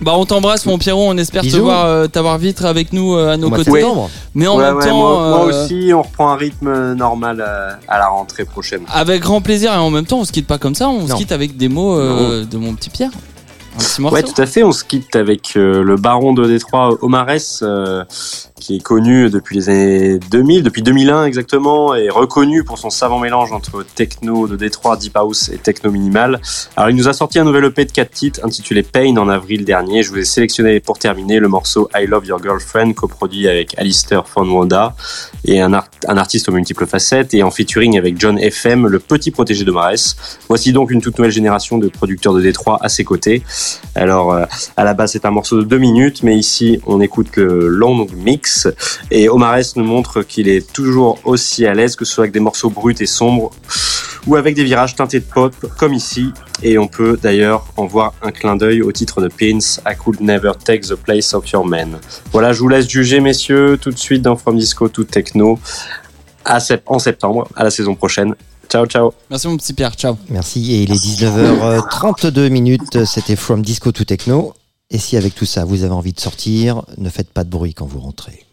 Bah on t'embrasse mon Pierrot, on espère te voir, euh, t'avoir vite avec nous euh, à nos côtés. Mais en Ouais, même ouais, temps, moi, moi euh, aussi, on reprend un rythme normal euh, à la rentrée prochaine. Avec grand plaisir et en même temps on se quitte pas comme ça, on se quitte avec des mots euh, de mon petit Pierre. Un petit morceau. Ouais, tout à fait. On se quitte avec euh, le baron de Détroit, Omarès, euh, qui est connu depuis les années 2000, depuis 2001 exactement, et reconnu pour son savant mélange entre techno de Détroit, deep house et techno minimal. Alors, il nous a sorti un nouvel EP de 4 titres intitulé Pain en avril dernier. Je vous ai sélectionné pour terminer le morceau I Love Your Girlfriend, coproduit avec Alistair Fonwanda et un, un artiste aux multiples facettes et en featuring avec John FM, le petit protégé d'Omarès. Voici donc une toute nouvelle génération de producteurs de Détroit à ses côtés. Alors, euh, à la base, c'est un morceau de deux minutes, mais ici, on écoute le long mix. Et Omarès nous montre qu'il est toujours aussi à l'aise, que ce soit avec des morceaux bruts et sombres, ou avec des virages teintés de pop, comme ici. Et on peut d'ailleurs en voir un clin d'œil au titre de Pins, I Could Never Take the Place of Your Man. Voilà, je vous laisse juger, messieurs, tout de suite dans From Disco to Techno, à sep- en septembre, à la saison prochaine. Ciao, ciao. Merci mon petit Pierre, ciao. Merci. Et il est 19h32 minutes. C'était From Disco to Techno. Et si avec tout ça, vous avez envie de sortir, ne faites pas de bruit quand vous rentrez.